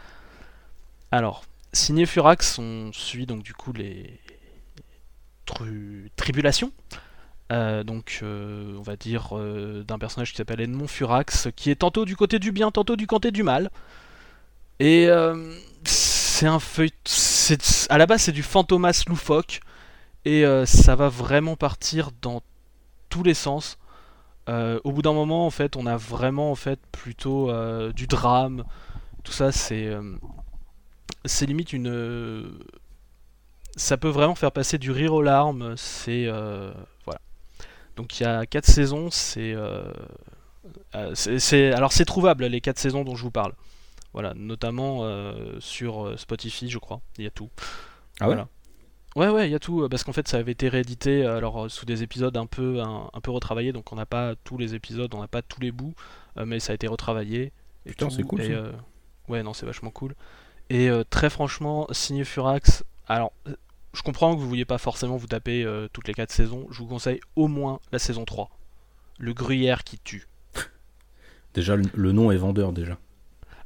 Alors, Signé Furax, on suit donc du coup les tru- tribulations. donc, on va dire d'un personnage qui s'appelle Edmond Furax, qui est tantôt du côté du bien, tantôt du côté du mal. Et c'est un feuille. À la base, c'est du fantomas loufoque. Et euh, ça va vraiment partir dans tous les sens. Euh, au bout d'un moment, en fait, on a vraiment en fait plutôt euh, du drame. Tout ça, c'est c'est limite une. ça peut vraiment faire passer du rire aux larmes. C'est voilà. Donc il y a quatre saisons. C'est alors c'est trouvable les quatre saisons dont je vous parle. Voilà, notamment euh, sur euh, Spotify, je crois. Il y a tout. Ah ouais? Voilà. Ouais, ouais, il y a tout, euh, parce qu'en fait ça avait été réédité alors, sous des épisodes un peu, un, un peu retravaillés, donc on n'a pas tous les épisodes, on n'a pas tous les bouts, euh, mais ça a été retravaillé. Et Putain, c'est cool, et, ça. euh, ouais, non, c'est vachement cool. Et euh, très franchement, signé Furax, alors je comprends que vous vouliez pas forcément vous taper toutes les 4 saisons, je vous conseille au moins la saison 3. Le gruyère qui tue. Déjà, le, le nom est vendeur déjà.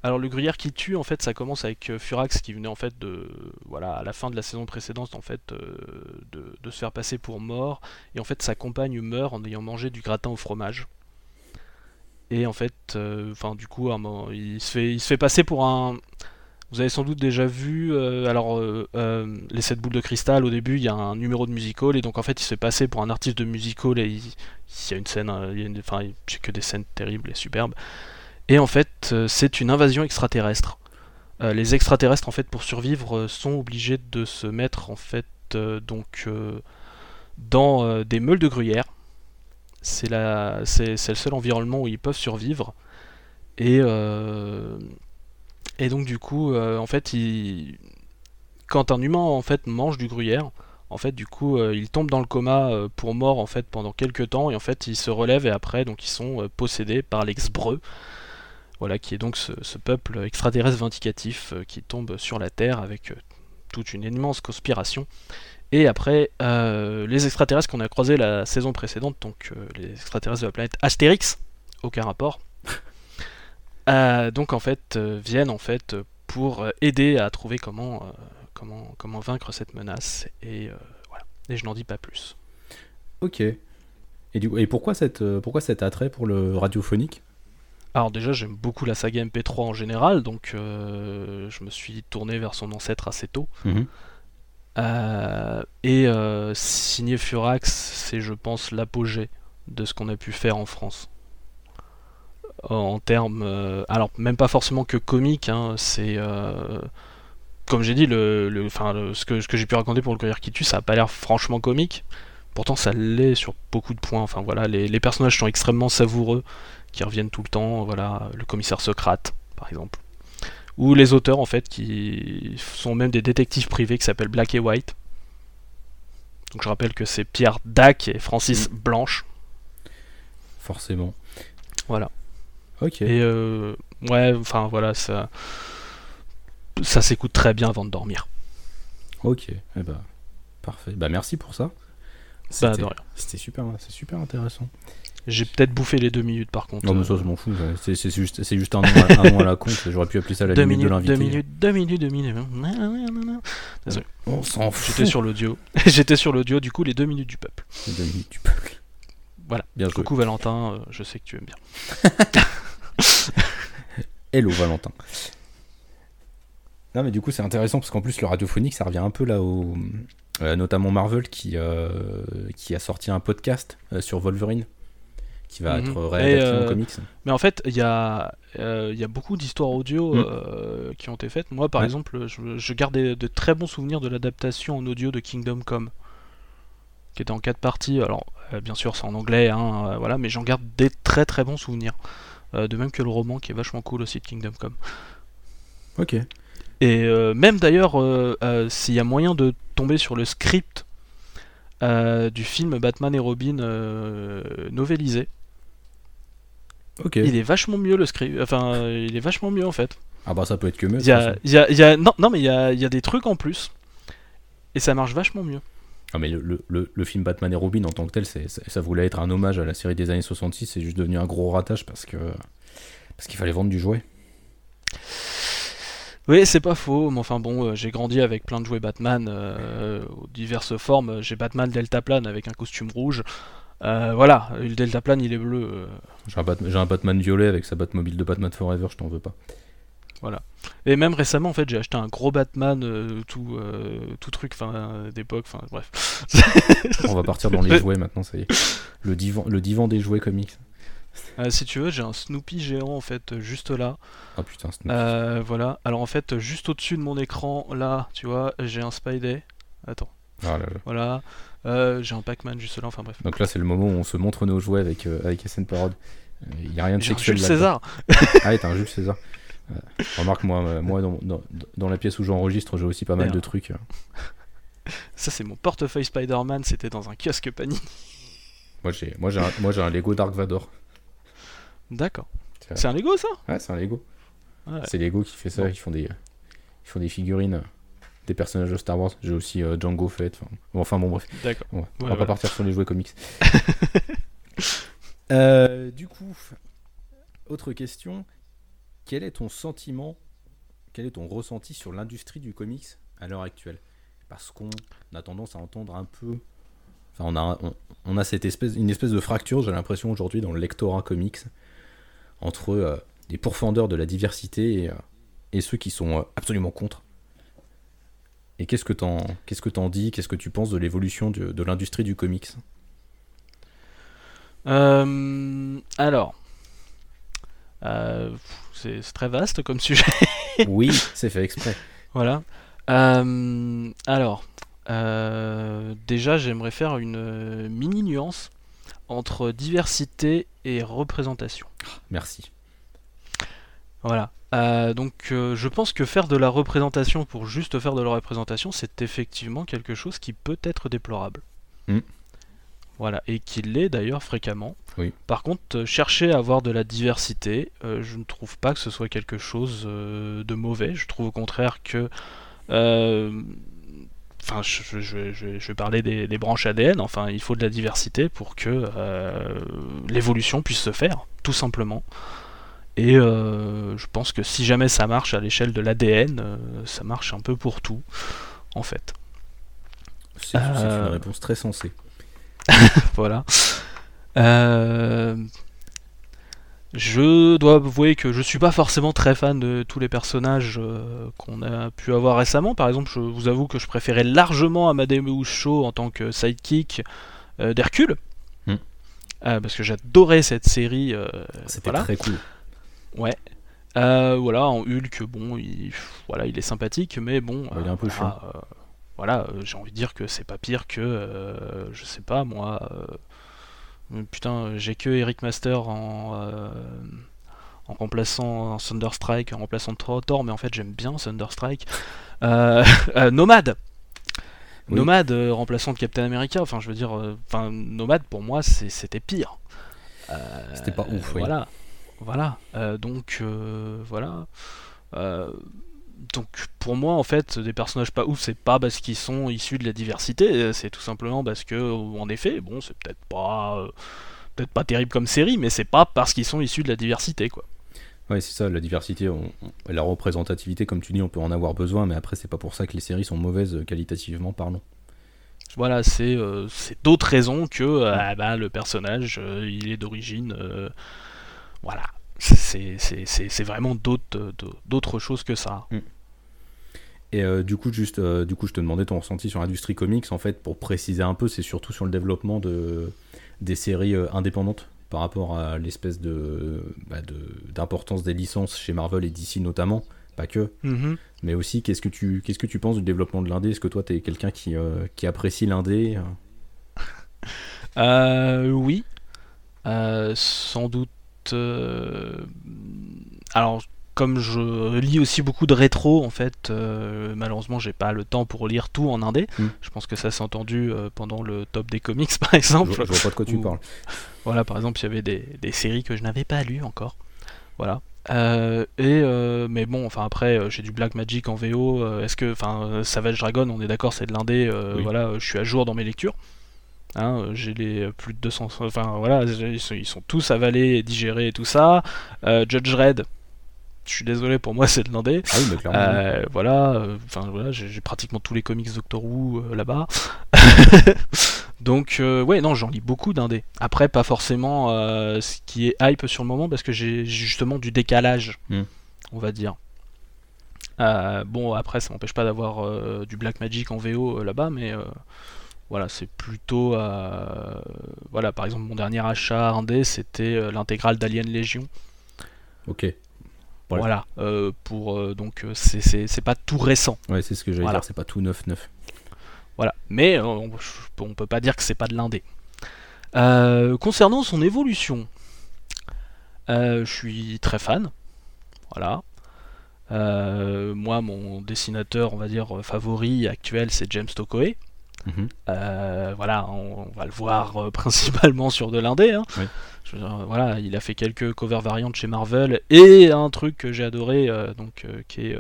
Alors le gruyère qui tue, en fait, ça commence avec euh, Furax qui venait en fait de, voilà, à la fin de la saison précédente, en fait, euh, de, se faire passer pour mort, et en fait sa compagne meurt en ayant mangé du gratin au fromage. Et en fait, euh, enfin du coup, il se fait, il se fait passer pour un. Vous avez sans doute déjà vu, alors les 7 boules de cristal. Au début, il y a un numéro de musical et donc en fait, il se fait passer pour un artiste de musical et il, y a une scène, il y a enfin, que des scènes terribles et superbes. Et en fait, euh, c'est une invasion extraterrestre. Euh, les extraterrestres, en fait, pour survivre, euh, sont obligés de se mettre en fait donc dans des meules de gruyère. C'est la, c'est, c'est le seul environnement où ils peuvent survivre. Et euh, et donc du coup, en fait, quand un humain en fait mange du gruyère, en fait, du coup, il tombe dans le coma pour mort en fait pendant quelques temps et en fait, il se relève et après, donc, ils sont possédés par l'exbreu. Voilà, qui est donc ce, ce peuple extraterrestre vindicatif euh, qui tombe sur la Terre avec euh, toute une immense conspiration. Et après, euh, les extraterrestres qu'on a croisés la saison précédente, donc euh, les extraterrestres de la planète Astérix, aucun rapport, euh, donc en fait viennent en fait pour aider à trouver comment, euh, comment, comment vaincre cette menace. Et euh, voilà. Et je n'en dis pas plus. Ok. Et, du, et pourquoi, cette, pourquoi cet attrait pour le radiophonique? Alors déjà j'aime beaucoup la saga MP3 en général, donc euh, je me suis tourné vers son ancêtre assez tôt. Mhm. Euh, et euh, signer Furax, c'est je pense l'apogée de ce qu'on a pu faire en France. En, termes, alors même pas forcément que comique, hein, c'est comme j'ai dit, le, le- enfin, le- ce que, ce que j'ai pu raconter pour le gruyère qui tue, ça a pas l'air franchement comique. Pourtant, ça l'est sur beaucoup de points. Enfin voilà, les, les personnages sont extrêmement savoureux, qui reviennent tout le temps. Voilà, le commissaire Socrate, par exemple ou les auteurs en fait qui sont même des détectives privés qui s'appellent Black et White. Donc je rappelle que c'est Pierre Dac et Francis Blanche. Forcément. Voilà. Ok. Et euh, ouais, enfin voilà, ça, ça s'écoute très bien avant de dormir. Ok. Eh ben, parfait. Bah merci pour ça. Bah. C'était super, c'est super intéressant. J'ai peut-être bouffé les deux minutes par contre. Non, mais ça, je m'en fous. C'est c'est juste, c'est juste un, nom à, un nom à la con. J'aurais pu appeler ça la deux limite minutes, de deux l'invité. minutes, deux minutes, deux minutes. Désolé. On s'en fout. J'étais sur l'audio. J'étais sur l'audio, du coup les deux minutes du peuple. Les deux minutes du peuple. Voilà. Bien joué. Coucou Valentin, euh, je sais que tu aimes bien. Hello Valentin. Non mais du coup c'est intéressant parce qu'en plus le radiophonique ça revient un peu là au... euh, notamment Marvel qui, euh, qui a sorti un podcast euh, sur Wolverine qui va Mhm. être Et, réadapté euh, en comics. Mais en fait, il y a, euh, il y a beaucoup d'histoires audio Mm. euh, qui ont été faites. Moi, par Ouais. exemple, je, je garde des- de très bons souvenirs de l'adaptation en audio de Kingdom Come, qui était en quatre parties. Alors, euh, bien sûr, c'est en anglais, hein, voilà, mais j'en garde des très très bons souvenirs. De même que le roman qui est vachement cool aussi de Kingdom Come. Ok. Et même d'ailleurs, s'il y a moyen de tomber sur le script du film Batman et Robin euh, novélisé, Ok. il est vachement mieux le script. Enfin, euh, il est vachement mieux en fait. Ah bah ça peut être que mieux. y a, y a- il y a- non, non, mais il y a, il y a des trucs en plus. Et ça marche vachement mieux. Ah mais le, le- le- le film Batman et Robin en tant que tel c'est- ça voulait être un hommage à la série des années 66 c'est juste devenu un gros ratage parce que parce qu'il fallait vendre du jouet. Oui, c'est pas faux, mais enfin bon, euh, j'ai grandi avec plein de jouets Batman euh, aux diverses formes. J'ai Batman Deltaplane avec un costume rouge. Euh, voilà, le Deltaplane il est bleu. euh, J'ai un, Bat- j'ai un Batman violet avec sa Batmobile de Batman Forever, je t'en veux pas. Et même récemment, en fait, j'ai acheté un gros Batman, euh, tout, euh, tout truc, euh, d'époque, enfin, bref. On va partir dans les jouets maintenant, ça y est. Le divan, le divan des jouets comics. Euh, si tu veux, j'ai un Snoopy géant, en fait, juste là. Ah putain, c'est Euh, voilà. Alors, en fait, juste au-dessus de mon écran, là, tu vois, j'ai un Spidey. Attends, Ah là là. voilà. Euh, j'ai un Pac-Man juste là, enfin, bref. Donc là, c'est le moment où on se montre nos jouets avec, avec SN Parod. Il n'y a rien de J'ai un sexuel Jules. César. Ah t'as un Jules César. Remarque, moi, moi dans, dans, dans la pièce où j'enregistre, j'ai aussi pas mal Merde. de trucs. Ça, c'est mon portefeuille Spider-Man, c'était dans un kiosque Panini. Moi, j'ai moi, j'ai un, moi, j'ai un Lego Dark Vador. D'accord. C'est- un Lego, ça? Ouais, c'est un Lego. Ouais. C'est Lego qui fait ça. Bon. Ils, font des, ils font des figurines des personnages de Star Wars. J'ai aussi euh, Django Fett. Enfin, bon, enfin, bon, bref. D'accord. On va, on pas partir sur les jouets comics. Euh, du coup, autre question. Quel est ton sentiment, quel est ton ressenti sur l'industrie du comics à l'heure actuelle? Parce qu'on a tendance à entendre un peu. Enfin, on a, on, a cette espèce, une espèce de fracture, j'ai l'impression aujourd'hui, dans le lectorat comics, entre euh, les pourfendeurs de la diversité et, euh, et ceux qui sont euh, absolument contre. Et qu'est-ce que t'en qu'est-ce que t'en dis Qu'est-ce que tu penses de l'évolution de, de l'industrie du comics? Euh, alors, euh, c'est très vaste comme sujet. Oui, c'est fait exprès. Voilà. Euh, alors, euh, déjà, j'aimerais faire une euh, mini nuance entre diversité et représentation. Merci. Voilà. Euh, donc, euh, je pense que faire de la représentation pour juste faire de la représentation, c'est effectivement quelque chose qui peut être déplorable. Mm. Voilà, et qui l'est d'ailleurs fréquemment. Oui. Par contre, euh, chercher à avoir de la diversité, je ne trouve pas que ce soit quelque chose de mauvais. Je trouve au contraire que. Enfin, je, je- je- je- parler des, des branches ADN. Enfin, il faut de la diversité pour que euh, l'évolution puisse se faire, tout simplement. Et euh, je pense que si jamais ça marche à l'échelle de l'ADN, euh, ça marche un peu pour tout, en fait. C'est une réponse très sensée. voilà. Je dois avouer que je suis pas forcément très fan de tous les personnages euh, qu'on a pu avoir récemment. Par exemple, je vous avoue que je préférais largement Amadeus Cho en tant que sidekick euh, d'Hercule. Hmm. Euh, parce que j'adorais cette série. C'était voilà. très cool. Ouais. Voilà, en Hulk, bon, il, voilà, il est sympathique, mais bon. Il est un peu chiant. euh, voilà, j'ai envie de dire que c'est pas pire que, je sais pas, moi. Euh, putain, j'ai que Eric Master en, euh, en remplaçant Thunderstrike, en remplaçant Thor, mais en fait j'aime bien Thunderstrike. Euh, euh, Nomade. Oui. Nomade euh, remplaçant Captain America, enfin je veux dire, euh, enfin Nomade pour moi c'est- c'était pire. C'était pas ouf, oui. Voilà, voilà. Donc euh, voilà. Euh, donc pour moi en fait des personnages pas ouf c'est pas parce qu'ils sont issus de la diversité, euh, c'est tout simplement parce que en effet bon c'est peut-être pas euh, peut-être pas terrible comme série mais c'est pas parce qu'ils sont issus de la diversité quoi. Ouais, c'est ça, la diversité, on- on- la représentativité, comme tu dis, on peut en avoir besoin, mais après, c'est pas pour ça que les séries sont mauvaises euh, qualitativement parlant. Voilà, c'est euh, c'est d'autres raisons que euh, ah bah, le personnage, euh, il est d'origine. euh, voilà. C'est vraiment d'autres euh, d'autres choses que ça. Et euh, du coup, juste, euh, du coup, je te demandais ton ressenti sur l'industrie comics. En fait, pour préciser un peu, c'est surtout sur le développement de, des séries indépendantes par rapport à l'espèce de bah, de- d'importance des licences chez Marvel et DC notamment, pas que, Mhm. mais aussi qu'est-ce que tu qu'est-ce que tu penses du développement de l'indé? Est-ce que toi, t'es quelqu'un qui, euh, qui apprécie l'indé? Oui. Sans doute. Euh, Alors, comme je lis aussi beaucoup de rétro, en fait, euh, malheureusement, j'ai pas le temps pour lire tout en indé. Mm. Je pense que ça s'est entendu euh, pendant le top des comics, par exemple. je vois pas de quoi tu parles. Voilà, par exemple, il y avait des, des séries que je n'avais pas lues encore. Voilà. Euh, et mais bon, enfin après, j'ai du Black Magic en VO. Est-ce que, enfin, Savage Dragon, on est d'accord, c'est de l'indé. Oui. Voilà, je suis à jour dans mes lectures. Hein, j'ai les euh, plus de 200. Enfin voilà, ils sont, ils sont tous avalés, et digérés et tout ça. Euh, Judge Red. Je suis désolé, pour moi c'est de l'indé. Ah oui, mais clairement. Euh, voilà, euh, enfin voilà, j'ai pratiquement tous les comics Doctor Who là-bas. Donc ouais, non, j'en lis beaucoup d'indés. Après, pas forcément ce qui est hype sur le moment parce que j'ai justement du décalage, Hmm. on va dire. Bon, après, ça m'empêche pas d'avoir du Black Magic en VO là-bas, mais voilà, c'est plutôt. euh, voilà, par exemple, mon dernier achat indé, c'était euh, l'intégrale d'Alien Légion. Ok. Voilà. Voilà, euh, pour donc c'est- c'est c'est pas tout récent. Ouais, c'est ce que j'allais Voilà. dire. C'est pas tout neuf neuf. Voilà. Mais on, on peut pas dire que c'est pas de l'indé. Euh, concernant son évolution, euh, je suis très fan. Voilà. Euh, moi, mon dessinateur, on va dire, favori actuel, c'est James Tokoe. Mhm. Euh, voilà, on, on va le voir euh, principalement sur de l'indé. hein. Oui. Je euh, voilà, il a fait quelques covers variantes chez Marvel et un truc que j'ai adoré, euh, donc qui est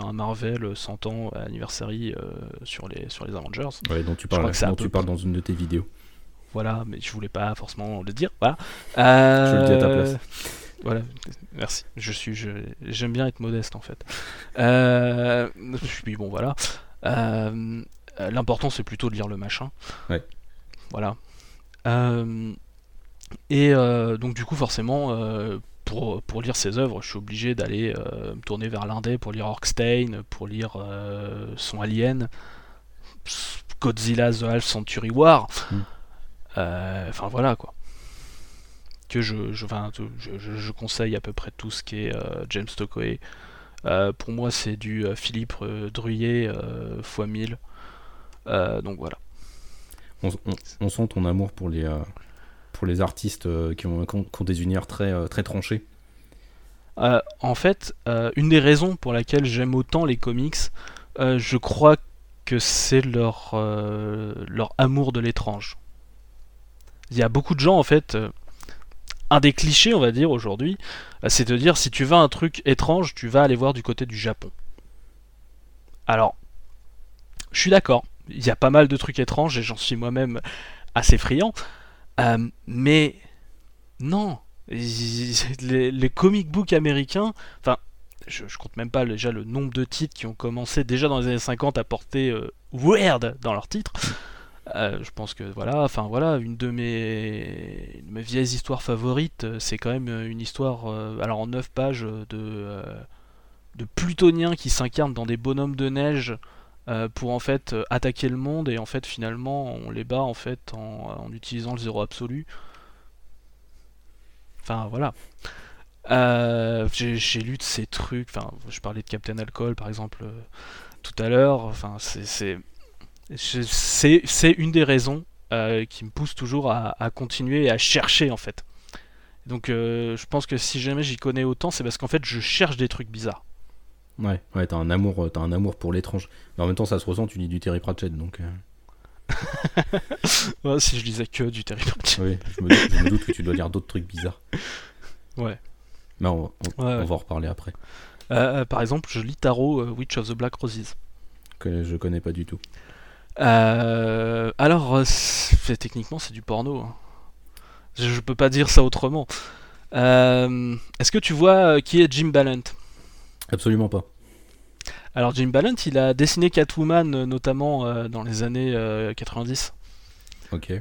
un Marvel 100 ans anniversary sur les sur les Avengers. Ouais, dont tu parles, dont tu parles dans une de tes vidéos. Voilà, mais je voulais pas forcément le dire. Voilà. Je le dis à ta place. Voilà, merci. Je suis, j'aime bien être modeste en fait. Euh, puis bon, voilà. Euh, l'important c'est plutôt de lire le machin. Ouais. Voilà. Euh, et donc du coup forcément, pour, pour lire ses œuvres, je suis obligé d'aller me tourner vers l'indé pour lire Orkstein, pour lire son Alien, Godzilla The Half Century War. Mm. Enfin voilà quoi que je, je, je, conseille à peu près tout ce qui est euh, James Stokely. Euh, pour moi, c'est du euh, Philippe Druyer x 1000. Donc voilà. On, sent ton amour pour les, pour les artistes qui ont, qui, des univers très, très tranchés. en fait, une des raisons pour laquelle j'aime autant les comics, je crois que c'est leur, leur amour de l'étrange. Il y a beaucoup de gens, en fait, un des clichés, on va dire, aujourd'hui, euh, c'est de dire si tu veux un truc étrange, tu vas aller voir du côté du Japon. Alors, je suis d'accord, il y a pas mal de trucs étranges et j'en suis moi-même assez friand, euh, mais non, les, comic books américains, enfin, je, compte même pas déjà le nombre de titres qui ont commencé déjà dans les années 50 à porter euh, weird dans leurs titres. Euh, je pense que voilà, enfin voilà, une de mes, vieilles histoires favorites, c'est quand même une histoire, alors en 9 pages, de, de plutoniens qui s'incarnent dans des bonhommes de neige pour en fait attaquer le monde et en fait finalement on les bat en fait en, utilisant le zéro absolu. Enfin voilà. j'ai lu de ces trucs, enfin je parlais de Captain Alcohol par exemple tout à l'heure, enfin c'est une des raisons euh, qui me pousse toujours à, continuer et à chercher en fait. Donc euh, je pense que si jamais j'y connais autant, c'est parce qu'en fait je cherche des trucs bizarres. Ouais, ouais, t'as un amour, as un amour pour l'étrange. Mais en même temps, ça se ressent. Tu lis du Terry Pratchett, donc. ouais, si je lisais que du Terry Pratchett. Oui, je me, doute, que tu dois lire d'autres trucs bizarres. Ouais. Mais on, va en reparler après. Euh, par exemple, je lis Tarot Witch of the Black Roses. Que je connais pas du tout. Euh, alors, euh, techniquement, c'est du porno. Hein. Je, peux pas dire ça autrement. Euh, est-ce que tu vois qui est Jim Ballant? Absolument pas. Alors, Jim Ballant, il a dessiné Catwoman notamment dans les années 90. Ok.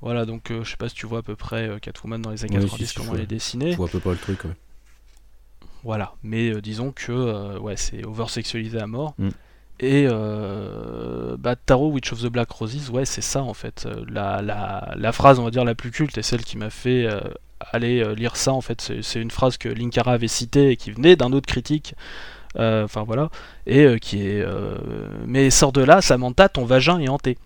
Voilà, donc je sais pas si tu vois à peu près Catwoman dans les années 90, comment elle est dessinée. Je vois à peu près le truc, Voilà, mais disons que ouais, c'est over-sexualisé à mort. Mm. Et euh, bah, Tarot Witch of the Black Roses, ouais, c'est ça en fait. Euh, la, la, la, phrase, on va dire, la plus culte et celle qui m'a fait euh, aller euh, lire ça en fait. C'est une phrase que Linkara avait citée et qui venait d'un autre critique. Enfin voilà. Et qui est. Mais sors de là, Samantha, ton vagin est hanté.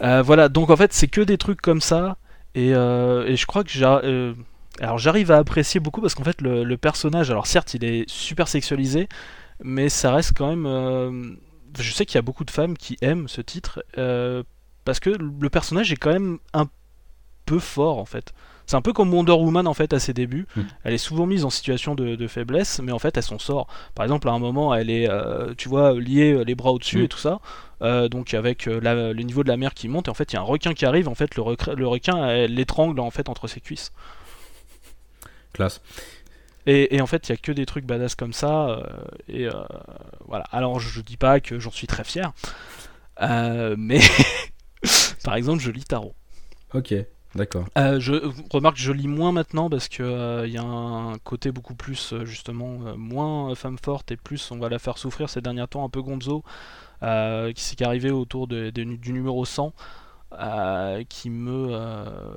voilà, donc en fait, c'est que des trucs comme ça. Et, je crois que alors j'arrive à apprécier beaucoup parce qu'en fait, le, personnage, alors certes, il est super sexualisé mais ça reste quand même. Euh, je sais qu'il y a beaucoup de femmes qui aiment ce titre euh, parce que le personnage est quand même un peu fort en fait. C'est un peu comme Wonder Woman en fait à ses débuts. Hmm. Elle est souvent mise en situation de, faiblesse, mais en fait elle s'en sort. Par exemple, à un moment, elle est, euh, tu vois, liée les bras au-dessus hmm. et tout ça. donc avec le niveau de la mer qui monte, et en fait il y a un requin qui arrive. En fait, le, le requin l'étrangle en fait entre ses cuisses. Classe. Et, en fait, il y a que des trucs badass comme ça. Euh, et euh, voilà. Alors, je, dis pas que j'en suis très fier, euh, mais par exemple, je lis Tarot. Ok, d'accord. je remarque, je lis moins maintenant parce que il y a un côté beaucoup plus justement moins femme forte et plus on va la faire souffrir ces derniers temps, un peu Gonzo, qui s'est arrivé autour de, du numéro 100. qui me,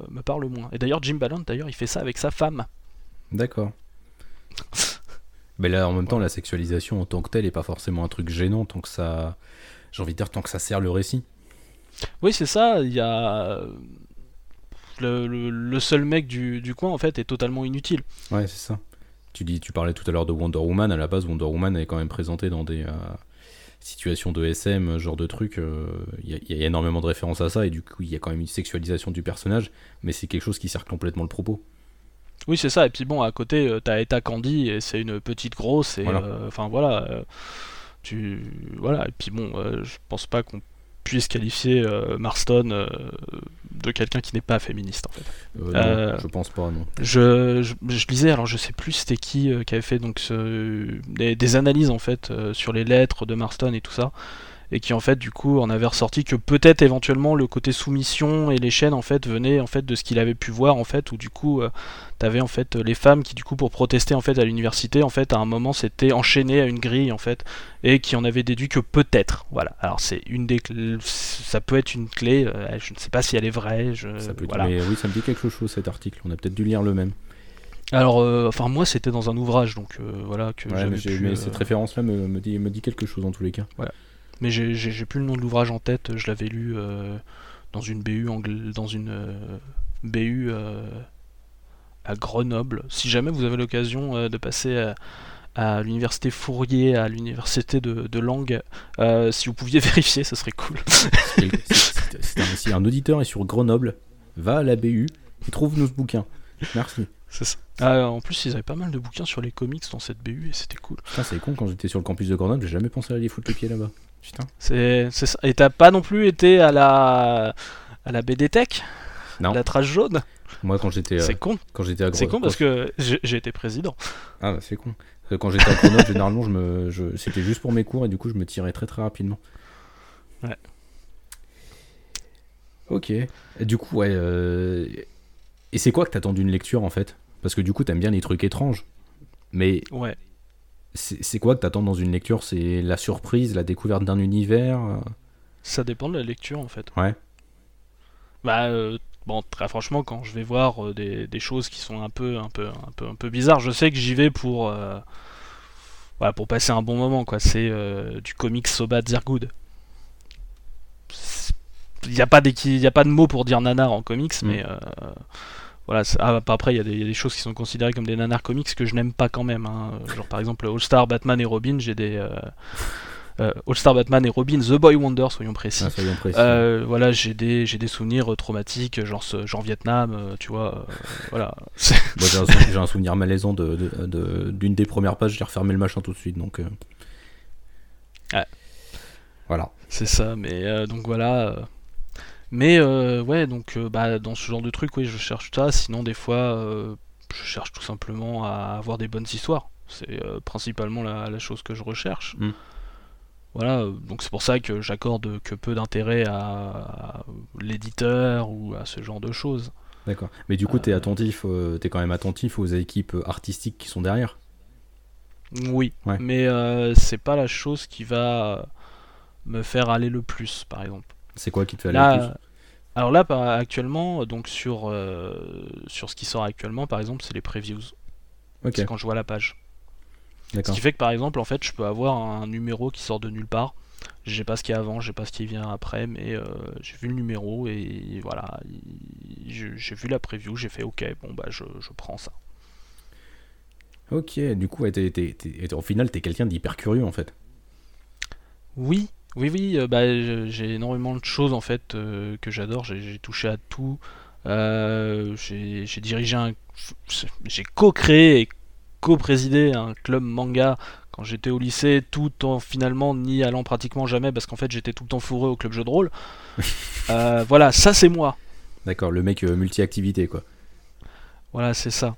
me parle moins. Et d'ailleurs, Jim Ballant, d'ailleurs, il fait ça avec sa femme. D'accord. Mais là, en même temps, la sexualisation en tant que telle est pas forcément un truc gênant tant que ça. J'ai envie de dire tant que ça sert le récit. Oui, c'est ça. Il y a. Le, seul mec du, coin, en fait, est totalement inutile. Ouais, c'est ça. Tu, dis, tu parlais tout à l'heure de Wonder Woman. À la base, Wonder Woman est quand même présenté dans des euh, situations de SM, genre de trucs. Euh, il y, a énormément de références à ça, et du coup, il y a quand même une sexualisation du personnage, mais c'est quelque chose qui sert complètement le propos. Oui, c'est ça. Et puis bon, à côté, euh, t'as Eta Candy et c'est une petite grosse. Et euh, enfin voilà, euh, tu voilà. Et puis bon, je pense pas qu'on puisse qualifier Marston de quelqu'un qui n'est pas féministe en fait. Euh, non, Euh, je pense pas, non. Je, je, je lisais, alors je sais plus c'était qui euh, qui avait fait donc ce- des, des analyses en fait euh, sur les lettres de Marston et tout ça, et qui en fait du coup en avait ressorti que peut-être éventuellement le côté soumission et les chaînes en fait venaient en fait de ce qu'il avait pu voir en fait, où du coup euh, t'avais en fait les femmes qui du coup pour protester en fait à l'université en fait à un moment s'étaient enchaînées à une grille en fait et qui en avaient déduit que peut-être voilà alors c'est une des clés- ça peut être une clé euh, je ne sais pas si elle est vraie je, Ça peut être- voilà Mais oui, ça me dit quelque chose cet article. On a peut-être dû lire le même. Alors, euh, enfin, moi, c'était dans un ouvrage, donc euh, voilà que Ouais, j'avais mais, j'ai- pu, mais euh, cette référence-là me, me dit, me dit quelque chose en tous les cas. Mais j'ai- plus le nom de l'ouvrage en tête. Je l'avais lu euh, dans une BU dans une euh, BU euh, à Grenoble. Si jamais vous avez l'occasion de passer à, à l'université Fourier, à l'université de, de langue, euh, si vous pouviez vérifier, ce serait cool. Si- un- Si un auditeur est sur Grenoble, va à la BU et trouve nos bouquins. Merci. Ça. Ah, en plus, ils avaient pas mal de bouquins sur les comics dans cette BU et c'était cool. Putain, c'est con, quand j'étais sur le campus de Grenoble, j'ai jamais pensé à aller foutre le pied là-bas. Putain. C'est c'est ça. Et t'as pas non plus été à la à la BD Tech? Non. La trace jaune? Moi, quand j'étais euh, C'est con. quand j'étais à C'est con parce que j'ai j'ai été président. Ah, bah, c'est con. Quand j'étais à Grenoble, généralement, je me, je... c'était juste pour mes cours et du coup, je me tirais très très rapidement. Ouais. Ok. Et du coup, ouais. euh, Et c'est quoi que t'attends d'une lecture en fait? Parce que du coup, t'aimes bien les trucs étranges. Mais Ouais. C'est quoi que t'attends dans une lecture? C'est la surprise, la découverte d'un univers euh? Ça dépend de la lecture en fait. Ouais. Bah euh, bon très franchement quand je vais voir euh, des, des choses qui sont un peu un peu un peu un peu bizarres, je sais que j'y vais pour euh, voilà, pour passer un bon moment quoi. C'est euh, du comics Soba Zergood. Il n'y a pas y a pas de mots pour dire nanar en comics, Mm. mais voilà. c'est- ah, après il y, a des- il y a des choses qui sont considérées comme des nanars comics que je n'aime pas quand même. hein. Genre par exemple All Star Batman et Robin, j'ai des euh, euh, All Star Batman et Robin, The Boy Wonder, soyons précis. Ah, soyons précis. Euh, voilà, j'ai des, j'ai des souvenirs traumatiques, genre, genre Vietnam, tu vois. voilà. J'ai un, sou- j'ai un souvenir malaisant de, de- de- d'une des premières pages, j'ai refermé le machin tout de suite, donc. Ouais. Voilà. C'est ça, mais donc voilà. Mais euh, ouais, donc euh, bah, dans ce genre de truc, oui, je cherche ça. Sinon, des fois, euh, je cherche tout simplement à avoir des bonnes histoires. C'est principalement la, la chose que je recherche. Mm. Voilà, donc c'est pour ça que j'accorde que peu d'intérêt à, à l'éditeur ou à ce genre de choses. D'accord. Mais du coup, t'es Euh. attentif, euh, t'es quand même attentif aux équipes artistiques qui sont derrière. Oui, Ouais. mais euh, c'est pas la chose qui va me faire aller le plus, par exemple. C'est quoi qui te fait aller le plus? Alors là, par- actuellement, donc sur, euh, sur ce qui sort actuellement, par exemple, c'est les previews. C'est quand je vois la page. Ce qui fait que par exemple, en fait, je peux avoir un numéro qui sort de nulle part. J'ai pas ce qu'il y a avant, j'ai pas ce qui vient après, mais euh, j'ai vu le numéro et voilà, il- j'ai vu la preview, j'ai fait ok, bon bah je, je prends ça. Ok, du coup, ouais, t'es- au final, t'es quelqu'un d'hyper curieux en fait. Oui, oui, oui, euh, bah, j'ai énormément de choses en fait euh, que j'adore, j'ai j'ai touché à tout. Euh, j'ai j'ai dirigé un. J'ai co-créé et co-présidé un club manga quand j'étais au lycée, tout en finalement n'y allant pratiquement jamais parce qu'en fait j'étais tout le temps fourré au club jeu de rôle. Euh, voilà, ça c'est moi. D'accord, le mec euh, multi-activité quoi. Voilà, c'est ça.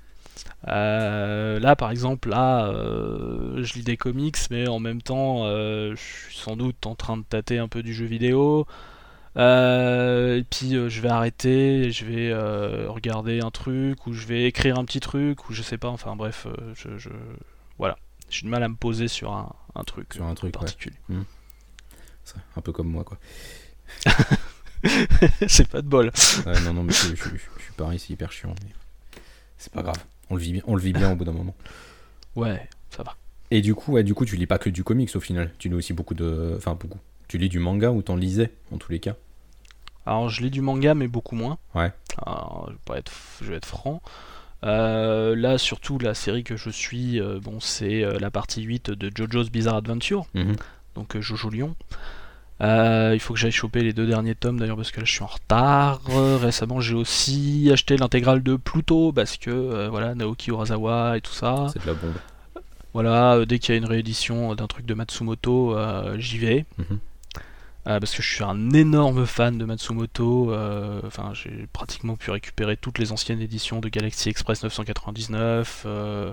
Euh, là, par exemple, là, euh, je lis des comics, mais en même temps, euh, je suis sans doute en train de tâter un peu du jeu vidéo. Et puis, je vais arrêter, je vais regarder un truc, ou je vais écrire un petit truc, ou je sais pas. Enfin, bref, je, je- voilà, j'ai du mal à me poser sur un, un truc Sur un truc, ouais. particulier. C'est un peu comme moi quoi. c'est pas de bol. Ouais, non, non, mais je, je- je- je suis pareil, c'est hyper chiant. mais C'est pas grave, on le vit bien, on le vit bien au bout d'un moment. Ouais, ça va. Et du coup, ouais, du coup, tu lis pas que du comics au final. Tu lis aussi beaucoup de, enfin beaucoup. Tu lis du manga ou t'en lisais en tous les cas? Alors, je lis du manga, mais beaucoup moins. Ouais. Alors, je, vais pas être, je vais être franc. Euh, là, surtout, la série que je suis, euh, bon, c'est euh, la partie 8 de JoJo's Bizarre Adventure, Mhm. donc Jojo Lion. Euh, il faut que j'aille choper les deux derniers tomes d'ailleurs parce que là je suis en retard. Récemment j'ai aussi acheté l'intégrale de Pluto parce que euh, voilà Naoki Urasawa et tout ça. C'est de la bombe. Voilà, euh, dès qu'il y a une réédition d'un truc de Matsumoto, euh, j'y vais. Mhm. Parce que je suis un énorme fan de Matsumoto. Enfin, j'ai pratiquement pu récupérer toutes les anciennes éditions de Galaxy Express 999. euh,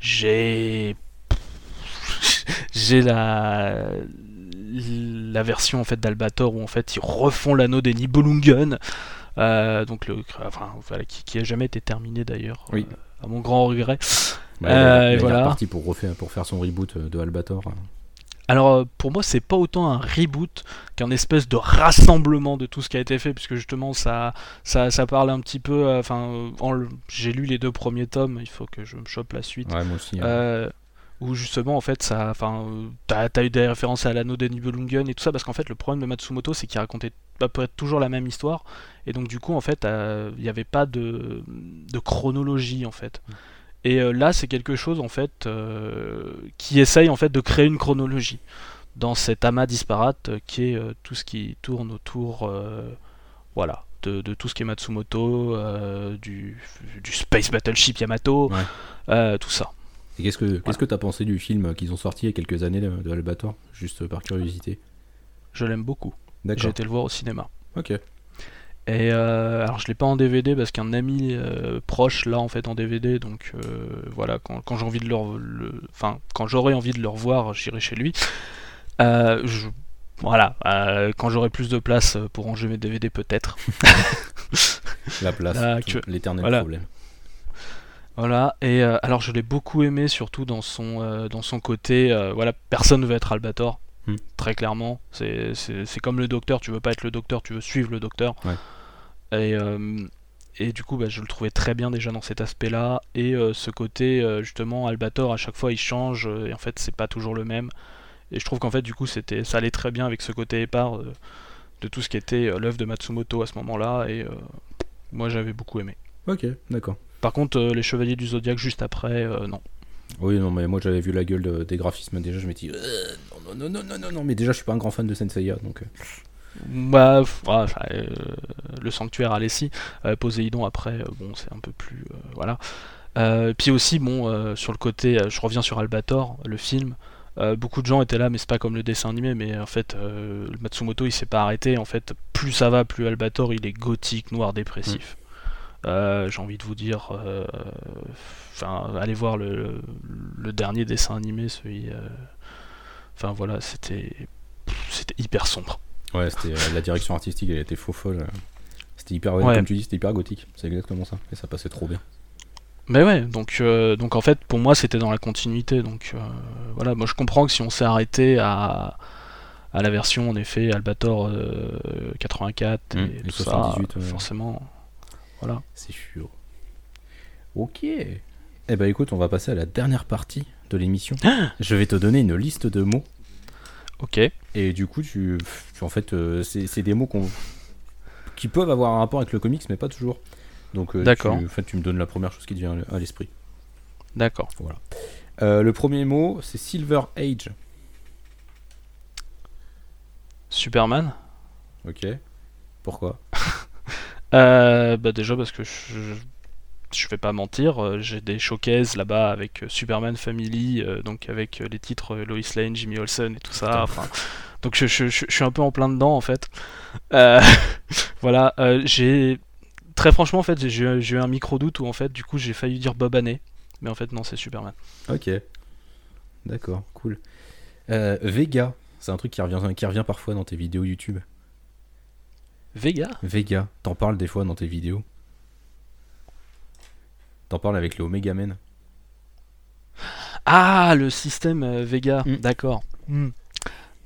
j'ai j'ai la la version en fait d'Albator où en fait ils refont l'anneau des Nibelungen. Euh, donc le enfin voilà qui, qui a jamais été terminé d'ailleurs. Oui. euh, à mon grand regret. Bah, Euh, il est voilà. reparti pour, refaire, pour faire son reboot de Albator. Alors pour moi c'est pas autant un reboot qu'un espèce de rassemblement de tout ce qui a été fait puisque justement ça ça, ça parle un petit peu enfin j'ai lu les deux premiers tomes il faut que je me chope la suite Ouais, moi aussi. hein. Euh, où justement en fait ça enfin euh, t'as as eu des références à l'anneau des Nibelungen et tout ça parce qu'en fait le problème de Matsumoto c'est qu'il racontait à peu près toujours la même histoire. Et donc du coup en fait euh, il n'y avait pas de, de chronologie en fait. Et euh, là c'est quelque chose en fait euh, qui essaye en fait de créer une chronologie dans cet amas disparate euh, qui est euh, tout ce qui tourne autour euh, voilà de, de tout ce qui est Matsumoto euh, du, du Space Battleship Yamato Ouais. euh, tout ça Et qu'est-ce que qu'est-ce que t'as pensé du film qu'ils ont sorti il y a quelques années de, Albator Juste par curiosité. je l'aime beaucoup j'ai été le voir au cinéma Ok. Et euh, alors je l'ai pas en DVD parce qu'un ami euh, proche l'a en fait en DVD donc euh, voilà quand, quand j'ai envie de le, le- enfin quand j'aurai envie de le revoir j'irai chez lui. Je- voilà quand j'aurai plus de place pour ranger mes DVD peut-être. La place. Là, L'éternel voilà. problème. Voilà et euh, alors je l'ai beaucoup aimé surtout dans son euh, dans son côté euh, voilà personne ne veut être Albator. Hmm. Très clairement, c'est c'est- c'est comme le docteur, tu veux pas être le docteur, tu veux suivre le docteur. Ouais. Et, et du coup, bah, je le trouvais très bien déjà dans cet aspect-là. Et ce côté, justement, Albator, à chaque fois, il change. et en fait, c'est pas toujours le même. Et je trouve qu'en fait, du coup, c'était, ça allait très bien avec ce côté épars de tout ce qui était l'œuvre de Matsumoto à ce moment-là. Et moi, j'avais beaucoup aimé. Ok, d'accord. Par contre, euh, les Chevaliers du Zodiaque juste après, euh, non. Oui, non, mais moi j'avais vu la gueule de- des graphismes déjà, je m'étais dit, Euh, non, non, non, non, non, non, mais déjà je suis pas un grand fan de Senseiya, donc. Bah, enfin, euh, le sanctuaire Alessi, euh, Poséidon après, euh, bon, c'est un peu plus. euh, voilà. Puis aussi, bon, sur le côté, je reviens sur Albator, le film. beaucoup de gens étaient là, mais c'est pas comme le dessin animé, mais en fait, euh, Matsumoto il s'est pas arrêté. En fait, plus ça va, plus Albator il est gothique, noir, dépressif. Euh, J'ai envie de vous dire, euh, enfin, allez voir le, le dernier dessin animé, celui. euh, Enfin voilà, c'était c'était hyper sombre. Ouais, c'était la direction artistique, elle était faux folle. C'était hyper, ouais, comme tu dis, c'était hyper gothique. C'est exactement ça. Et ça passait trop bien. Mais ouais, donc, euh, donc en fait, pour moi, c'était dans la continuité. Donc euh, voilà, moi je comprends que si on s'est arrêté à, à la version, en effet, Albator euh, 84 et, Mm, et tout 78, ça, ouais. forcément. Voilà. C'est sûr. Ok. Eh ben écoute, on va passer à la dernière partie de l'émission. je vais te donner une liste de mots. Ok. Et du coup, tu, tu- en fait, euh, c'est des mots qu'on- qui peuvent avoir un rapport avec le comics, mais pas toujours. Donc, euh, D'accord. tu, en fait, tu me donnes la première chose qui te vient à l'esprit. D'accord. Euh, le premier mot, c'est Silver Age. Superman Ok. Pourquoi? Bah déjà parce que je, je vais pas mentir, euh, j'ai des showcases là-bas avec euh, Superman Family, euh, donc avec euh, les titres euh, Lois Lane, Jimmy Olsen et tout ça. Enfin, donc je, je- je- suis un peu en plein dedans en fait. Euh, voilà, euh, j'ai très franchement en fait j'ai j'ai eu un micro doute où en fait du coup j'ai failli dire Bob mais en fait non c'est Superman. Ok. D'accord, cool. Euh, Vega, c'est un truc qui revient, qui revient parfois dans tes vidéos YouTube. Vega Vega, t'en parles des fois dans tes vidéos. T'en parles avec le Omega Man. Ah le système euh, Vega, Mm. d'accord. Mm.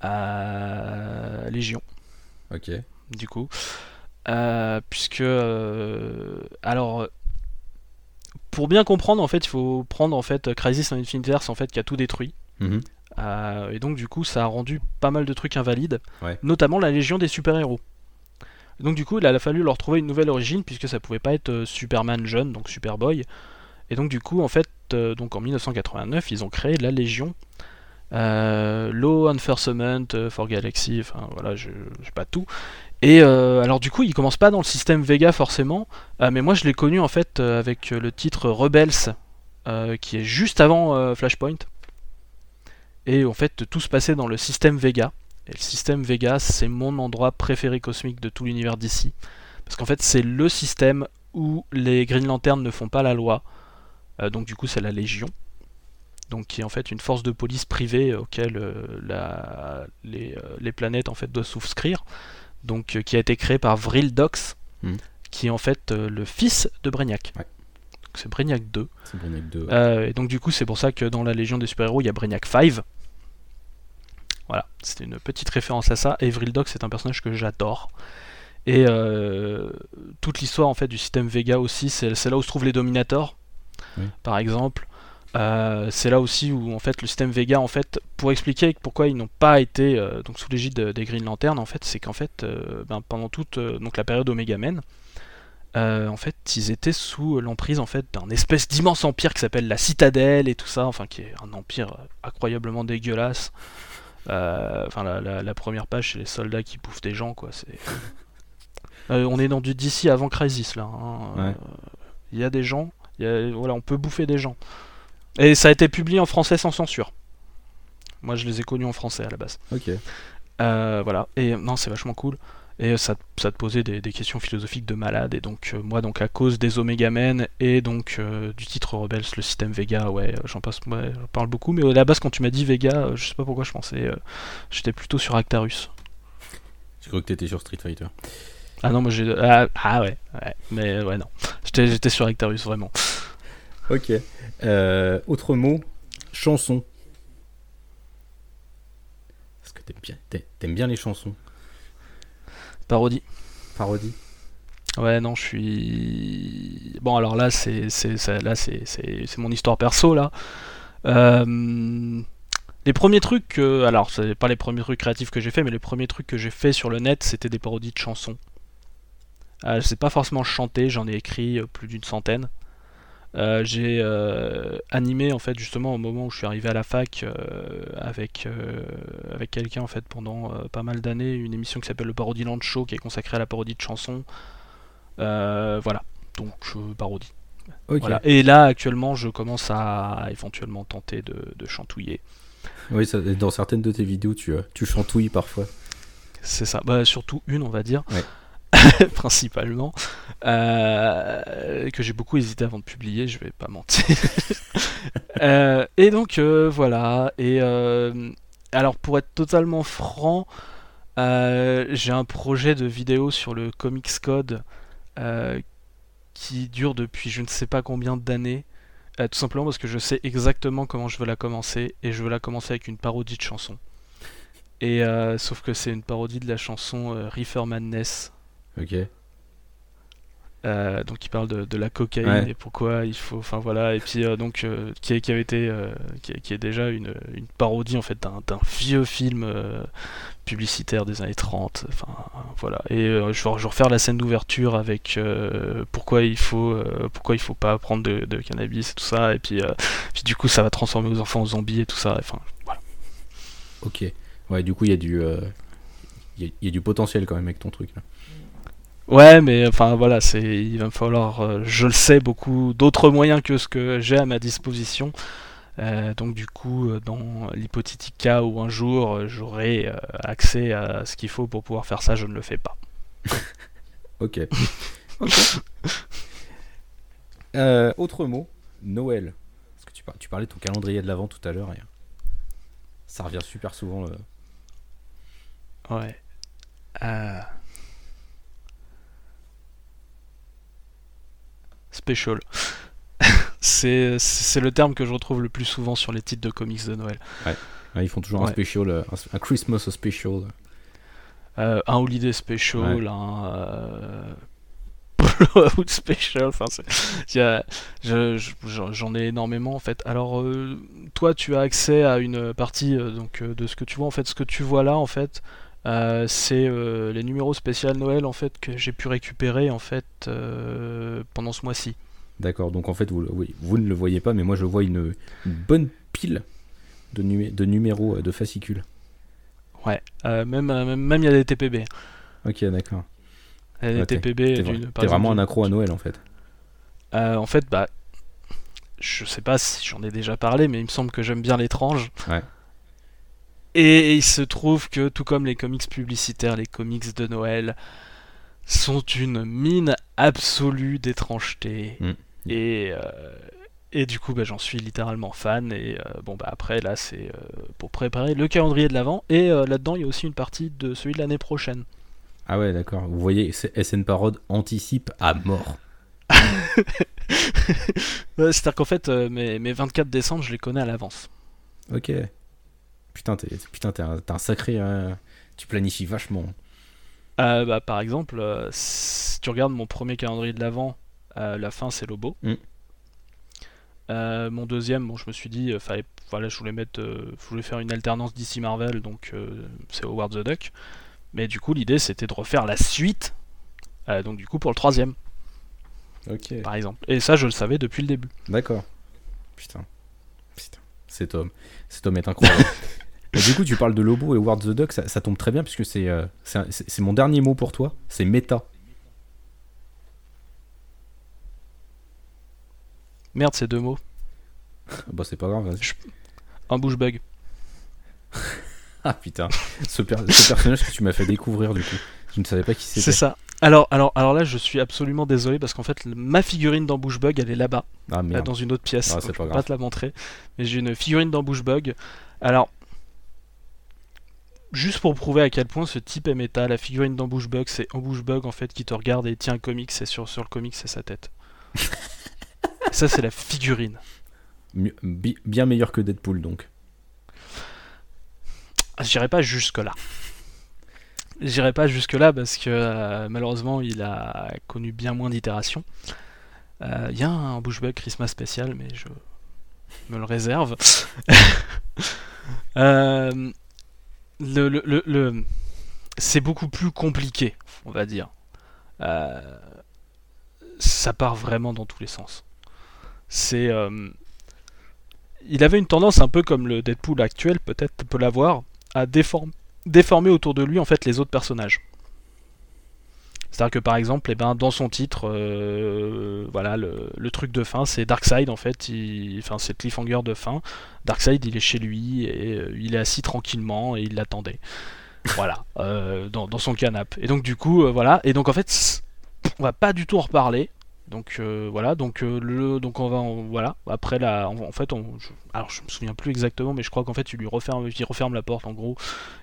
Euh, Légion. Ok. du coup. Euh, puisque. euh, alors. Pour bien comprendre, en fait, il faut prendre en fait Crisis on Infinite Earths, en fait, qui a tout détruit. Mhm. Euh, et donc, du coup, ça a rendu pas mal de trucs invalides, Ouais. notamment la Légion des super-héros. Donc, du coup, il a fallu leur trouver une nouvelle origine, puisque ça pouvait pas être euh, Superman jeune, donc Superboy. Et donc, du coup, en fait, euh, donc en 1989, ils ont créé la Légion. Euh, Law Enforcement for Galaxy, enfin voilà, je sais pas tout. Et alors du coup, il commence pas dans le système Vega forcément, mais moi je l'ai connu en fait avec le titre Rebels, qui est juste avant Flashpoint. Et en fait, tout se passait dans le système Vega. Et le système Vega, c'est mon endroit préféré cosmique de tout l'univers d'ici. Parce qu'en fait, c'est le système où les Green Lanterns ne font pas la loi. Euh, donc du coup, c'est la Légion. Donc qui est en fait une force de police privée auquel euh, la- les, euh, les planètes en fait doivent souscrire. Donc euh, qui a été créé par Vril Dox, Hmm. qui est en fait le fils de Brainiac. Ouais. C'est Brainiac 2. C'est Brainiac 2. ouais. Euh, et donc du coup c'est pour ça que dans la Légion des super-héros il y a Brainiac 5. Voilà, c'était une petite référence à ça. Et Vril Dox c'est un personnage que j'adore. Et euh, toute l'histoire en fait du système Vega aussi, c'est là où se trouvent les Dominators, Oui. par exemple. Euh, c'est là aussi où en fait le système Vega en fait pour expliquer pourquoi ils n'ont pas été euh, donc sous l'égide de- des Green Lantern en fait c'est qu'en fait euh, ben, pendant toute donc la période Omega Men en fait ils étaient sous l'emprise en fait d'un espèce d'immense empire qui s'appelle la Citadelle et tout ça enfin qui est un empire incroyablement dégueulasse enfin la, la- la première page c'est les soldats qui bouffent des gens quoi c'est Euh, on est dans du DC avant Crisis là hein. Ouais. Euh, il y a des gens il y a- voilà on peut bouffer des gens et ça a été publié en français sans censure. Moi, je les ai connus en français à la base. Ok. Euh, voilà. Et non, c'est vachement cool. Et ça, ça te posait des, des questions philosophiques de malade. Et donc, euh, moi, donc à cause des Omega Men et donc euh, du titre Rebels, le système Vega, ouais, euh, j'en passe, ouais, j'en parle beaucoup. Mais à la base, quand tu m'as dit Vega, euh, je sais pas pourquoi je pensais, euh, j'étais plutôt sur Actarus. J'ai cru que t'étais sur Street Fighter. Ah non, moi j'ai, ah, ah ouais, ouais, mais ouais non, j'étais, j'étais sur Actarus vraiment. Ok. Euh, autre mot, chanson. Est-ce que t'aimes bien, t'aimes bien les chansons Parodie. Parodie Ouais, non, je suis. Bon, alors là, c'est c'est là c'est c'est c'est mon histoire perso là. Euh, Les premiers trucs, que- alors c'est pas les premiers trucs créatifs que j'ai fait, mais les premiers trucs que j'ai fait sur le net, c'était des parodies de chansons. Euh, je sais pas forcément chanter, j'en ai écrit euh, plus d'une centaine. Euh, j'ai euh, animé en fait justement au moment où je suis arrivé à la fac euh, avec avec quelqu'un en fait pendant pas mal d'années une émission qui s'appelle le Parodiland Show qui est consacrée à la parodie de chansons. Voilà, donc parodie. Voilà. Et là actuellement je commence à éventuellement tenter de, de chantouiller. Oui, ça- dans certaines de tes vidéos, tu, tu chantouilles parfois. C'est ça, bah, surtout une on va dire. Ouais. principalement, euh, que j'ai beaucoup hésité avant de publier, je vais pas mentir. Euh, et donc euh, voilà, et alors pour être totalement franc, j'ai un projet de vidéo sur le Comics Code qui dure depuis je ne sais pas combien d'années. tout simplement parce que je sais exactement comment je veux la commencer et je veux la commencer avec une parodie de chanson. Et sauf que c'est une parodie de la chanson Reefer Madness Ok. euh, donc qui parle de, de la cocaïne Ouais. et pourquoi il faut enfin voilà et puis euh, donc euh, qui, avait été qui, est- qui est déjà une, une parodie en fait d'un vieux film publicitaire des années 30 enfin voilà et je vais je vais refaire la scène d'ouverture avec pourquoi il faut pourquoi il faut pas prendre de, de cannabis et tout ça et puis puis du coup ça va transformer aux enfants en zombies et tout ça enfin voilà Ok. Ouais, du coup, il y a du. Il y, il y a du potentiel quand même avec ton truc. Là. Ouais, mais enfin voilà, c'est il va me falloir, euh, je le sais, beaucoup d'autres moyens que ce que j'ai à ma disposition. Euh, donc du coup, euh, dans l'hypothétique cas où un jour j'aurai euh, accès à ce qu'il faut pour pouvoir faire ça, je ne le fais pas. Ok. Euh, autre mot, Noël. Parce que tu, par- tu parlais de ton calendrier de l'avant tout à l'heure. et Ça revient super souvent. Ouais. Euh, Special. c'est c'est le terme que je retrouve le plus souvent sur les titres de comics de Noël. Ouais, ils font toujours un special, euh, un, un Christmas special. Euh, un holiday special, Ouais. un euh, blowout special. Enfin, je- je- j'en ai énormément en fait. Alors, euh, toi, tu as accès à une partie donc de ce que tu vois. En fait, ce que tu vois là, en fait, euh, c'est euh, les numéros spécial Noël en fait que j'ai pu récupérer en fait euh, pendant ce mois-ci. D'accord, donc en fait, vous, oui, vous ne le voyez pas, mais moi je vois une, une bonne pile de, numé- de numéros de fascicules. Ouais. Même même même il y a des TPB. Ok, d'accord. Il y a des Ouais, TPB. T'es vraiment un accro à Noël en fait. En fait, bah, je sais pas si j'en ai déjà parlé, mais il me semble que j'aime bien l'étrange. Ouais. Et il se trouve que, tout comme les comics publicitaires, les comics de Noël sont une mine absolue d'étrangeté. Mm. Et, euh, et du coup, bah, j'en suis littéralement fan. Et euh, bon, bah après, là, c'est euh, pour préparer le calendrier de l'avant. Et là-dedans, il y a aussi une partie de celui de l'année prochaine. Ah ouais, d'accord. Vous voyez, SN Parode anticipe à mort. C'est-à-dire qu'en fait, mes, mes 24 décembre, je les connais à l'avance. Ok. Putain, t'es putain, t'es un, t'es un sacré. euh, tu planifies vachement. Euh, bah, par exemple, euh, si tu regardes mon premier calendrier de l'avant, euh, la fin c'est Lobo. Mm. Mon deuxième, bon, je me suis dit, fallait, voilà, je voulais mettre, je voulais faire une alternance d'ici Marvel, donc c'est Howard the Duck. Mais du coup, l'idée c'était de refaire la suite, donc du coup pour le troisième, Ok. par exemple. Et ça, je le savais depuis le début. D'accord. Putain. Putain. Cet homme. Cet homme est incroyable. Du coup, tu parles de Lobo et Ward the Duck, ça, ça tombe très bien puisque c'est euh, c'est un- c'est- c'est mon dernier mot pour toi. C'est méta. Merde, ces deux mots. Ah Bah, c'est pas grave, vas-y. Un bouche bug. Ah putain. Ce, per- ce personnage que tu m'as fait découvrir, du coup. Je ne savais pas qui C'est c'était. ça. Alors, alors, alors là, je suis absolument désolé parce qu'en fait, ma figurine d'embouche bug, elle est là-bas. Ah dans une autre pièce. Ah, c'est je pas peux grave. pas te la montrer. Mais j'ai une figurine d'embouche bug. Alors, juste pour prouver à quel point ce type est méta, la figurine d'embouche bug, c'est embouche bug en fait qui te regarde et tient un comic, c'est sur, sur le comic, c'est sa tête. Ça, c'est la figurine. Mieux- bi- bien meilleur que Deadpool, donc. J'irai pas jusque-là. J'irai pas jusque-là parce que euh, malheureusement, il a connu bien moins d'itérations. Euh, Il y a un bouche bug Christmas spécial, mais je me le réserve. Euh, c'est beaucoup plus compliqué, on va dire. Euh, ça part vraiment dans tous les sens. C'est, euh, il avait une tendance un peu comme le Deadpool actuel, peut-être peut l'avoir, à déform- déformer autour de lui en fait les autres personnages. C'est-à-dire que par exemple, eh ben, dans son titre, euh, voilà, le, truc de fin, c'est Darkseid en fait, enfin c'est cliffhanger de fin. Darkseid, il est chez lui et euh, il est assis tranquillement et il l'attendait. voilà, euh, dans, dans son canapé. Et donc du coup, voilà, et donc en fait, on va pas du tout en reparler. Donc euh, voilà, donc euh, le, donc on va, voilà. Après la, en, fait, je, alors je me souviens plus exactement, mais je crois qu'en fait, il lui referme, il referme la porte en gros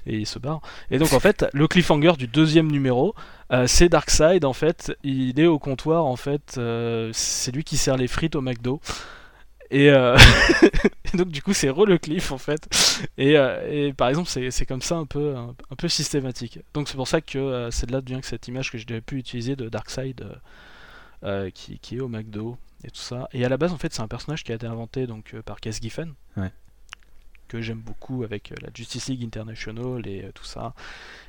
et il se barre. Et donc en fait, le cliffhanger du deuxième numéro, euh, c'est Darkseid en fait, il est au comptoir en fait, c'est lui qui sert les frites au McDo. Et, donc du coup c'est re le cliff en fait. Et, et par exemple c'est comme ça un peu, un, peu systématique. Donc c'est pour ça que c'est de là vient que cette image que j'ai pu utiliser de Darkseid euh, qui, qui est au McDo et tout ça. Et à la base en fait c'est un personnage qui a été inventé donc euh, par Cass Giffen. Ouais. Que j'aime beaucoup avec euh, la Justice League International et tout ça.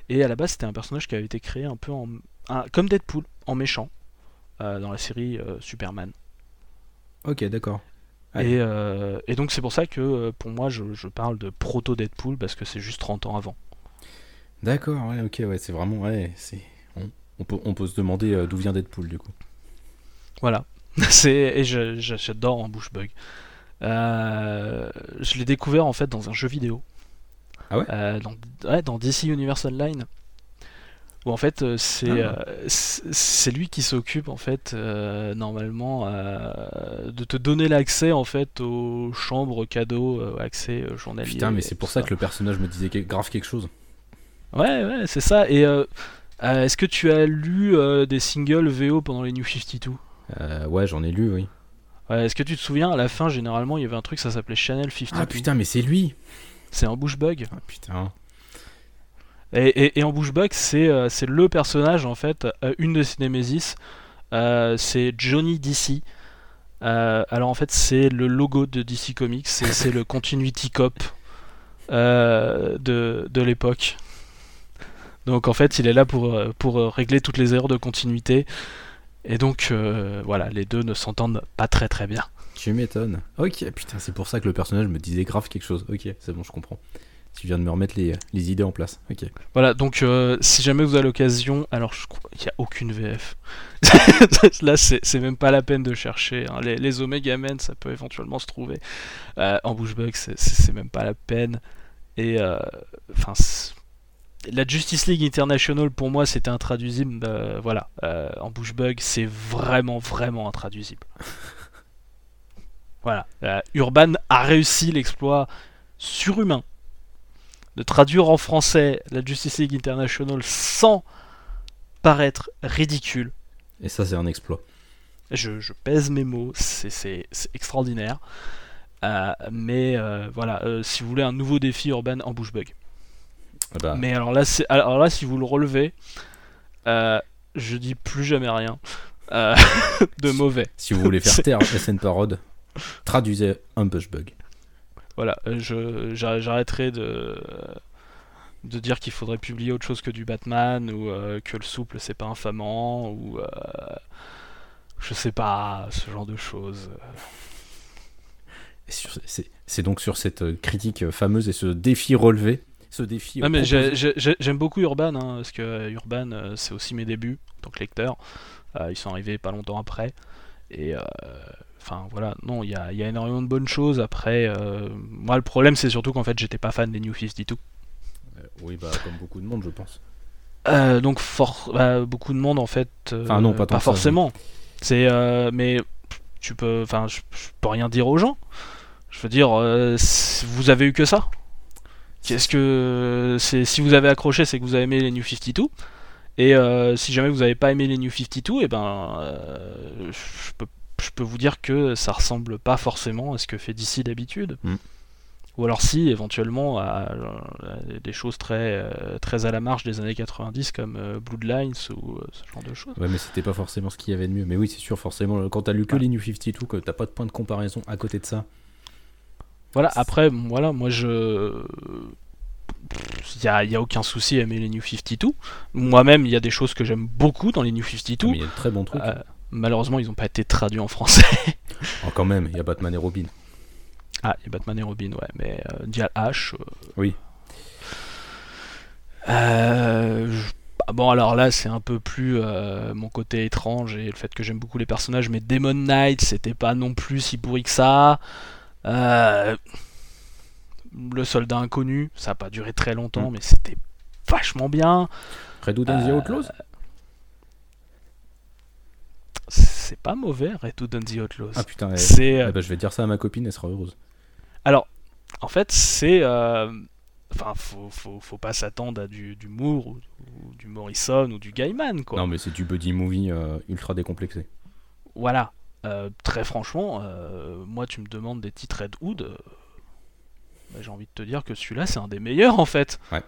Et à la base c'était un personnage qui avait été créé un peu en, un- comme Deadpool, en méchant, dans la série Superman. Ok, d'accord. Et, euh, et donc c'est pour ça que pour moi je, je parle de proto Deadpool parce que c'est juste 30 ans avant. D'accord, ouais, ok, ouais, c'est vraiment. Ouais, c'est. On, on peut, on peut se demander d'où vient Deadpool, du coup. Voilà. et j'adore en bouche bug. Euh, je l'ai découvert en fait dans un jeu vidéo. Ah ouais? Euh, dans, ouais, dans DC Universe Online. Où en fait euh, c'est Ah. c'est lui qui s'occupe en fait euh, normalement de te donner l'accès en fait aux chambres cadeaux, accès journalier. Putain, mais c'est pour tout ça que le personnage me disait grave quelque chose. Ouais, ouais, c'est ça. Et est-ce que tu as lu des singles VO pendant les New 52 Euh, ouais, j'en ai lu, oui. Ouais, Est-ce que tu te souviens, à la fin, généralement, il y avait un truc, ça s'appelait Channel 52. Ah putain, mais c'est lui C'est un bush bug. Ah putain. Et, et, et en bush bug, c'est euh, c'est le personnage, en fait, euh, une de ses Nemesis. euh, c'est Johnny DC. Alors en fait, c'est le logo de DC Comics, c'est le Continuity Cop de, de l'époque. Donc en fait, il est là pour, pour régler toutes les erreurs de continuité. Et donc euh, voilà, les deux ne s'entendent pas très très bien. Tu m'étonnes. Ok, putain, c'est pour ça que le personnage me disait grave quelque chose. Ok, c'est bon, je comprends. Tu viens de me remettre les, les idées en place. Ok. Voilà, donc euh, si jamais vous avez l'occasion, alors je crois qu'il n'y a aucune VF. Là, c'est c'est même pas la peine de chercher. hein. Les, les Omega Men, ça peut éventuellement se trouver. Euh, en Bushbug, c'est- même pas la peine. Et euh, enfin, la Justice League International pour moi c'était intraduisible. Euh, voilà, euh, en bouche bug, c'est vraiment vraiment intraduisible. voilà, Urban a réussi l'exploit surhumain de traduire en français la Justice League International sans paraître ridicule. Et ça, c'est un exploit. Je, pèse mes mots, c'est extraordinaire. Euh, mais euh, voilà, euh, si vous voulez un nouveau défi urbain en bush bug. Ah bah. Mais alors là, alors là, si vous le relevez, je dis plus jamais rien de mauvais. Si vous voulez faire taire SN Parode, traduisez un bush bug. Voilà, j'arrêterai de de dire qu'il faudrait publier autre chose que du Batman ou que le souple c'est pas infamant ou je sais pas ce genre de choses. C'est donc sur cette euh, critique fameuse et ce défi relevé, ce défi. mais j'aime beaucoup Urban, hein, parce que euh, Urban, euh, c'est aussi mes débuts en tant que lecteur. ils sont arrivés pas longtemps après. Et enfin voilà, non, il y a, y a, énormément de bonnes choses. Après, moi, le problème, c'est surtout qu'en fait, j'étais pas fan des New 52. oui, bah, comme beaucoup de monde, je pense. donc, bah, beaucoup de monde, en fait. enfin, non, pas, pas forcément. C'est, mais tu peux, enfin, je peux rien dire aux gens. Je veux dire, euh, vous avez eu que ça? Qu'est-ce que c'est si vous avez accroché, c'est que vous avez aimé les New 52. Et euh, si jamais vous n'avez pas aimé les New 52, et eh ben, euh, je, peux, je, peux, vous dire que ça ressemble pas forcément à ce que fait DC d'habitude. Mm. Ou alors si, éventuellement, à, des choses très, très à la marge des années 90 comme Bloodlines ou ce genre de choses. Ouais, mais c'était pas forcément ce qu'il y avait de mieux. Mais oui, c'est sûr, forcément, quand t'as lu que les New 52, que t'as pas de point de comparaison à côté de ça, voilà, après, voilà, moi je. Il n'y a, y a, aucun souci à aimer les New 52. Moi-même, il y a des choses que j'aime beaucoup dans les New 52. Mais il y a de très bons trucs. Euh, malheureusement, ils n'ont pas été traduits en français. oh, quand même, il y a Batman et Robin. Ah, il y a Batman et Robin, ouais, mais euh, Dial H. Euh, oui. bon, alors là, c'est un peu plus mon côté étrange et le fait que j'aime beaucoup les personnages, mais Demon Knight, c'était pas non plus si pourri que ça. Euh, le soldat inconnu, ça n'a pas duré très longtemps, mm. mais c'était vachement bien. Red and the Outlaws? Euh, C'est pas mauvais, Red and the Outlaws. Ah putain, c'est, euh, eh ben, je vais dire ça à ma copine, elle sera heureuse. Alors, en fait, c'est. Enfin, faut, faut, faut, pas s'attendre à du, du Moore ou, du Morrison ou du Gaiman, quoi. Non, mais c'est du buddy movie ultra décomplexé. Voilà. Euh, très franchement, euh, moi tu me demandes des titres Red Hood, euh, bah, j'ai envie de te dire que celui-là c'est un des meilleurs en fait. Ouais.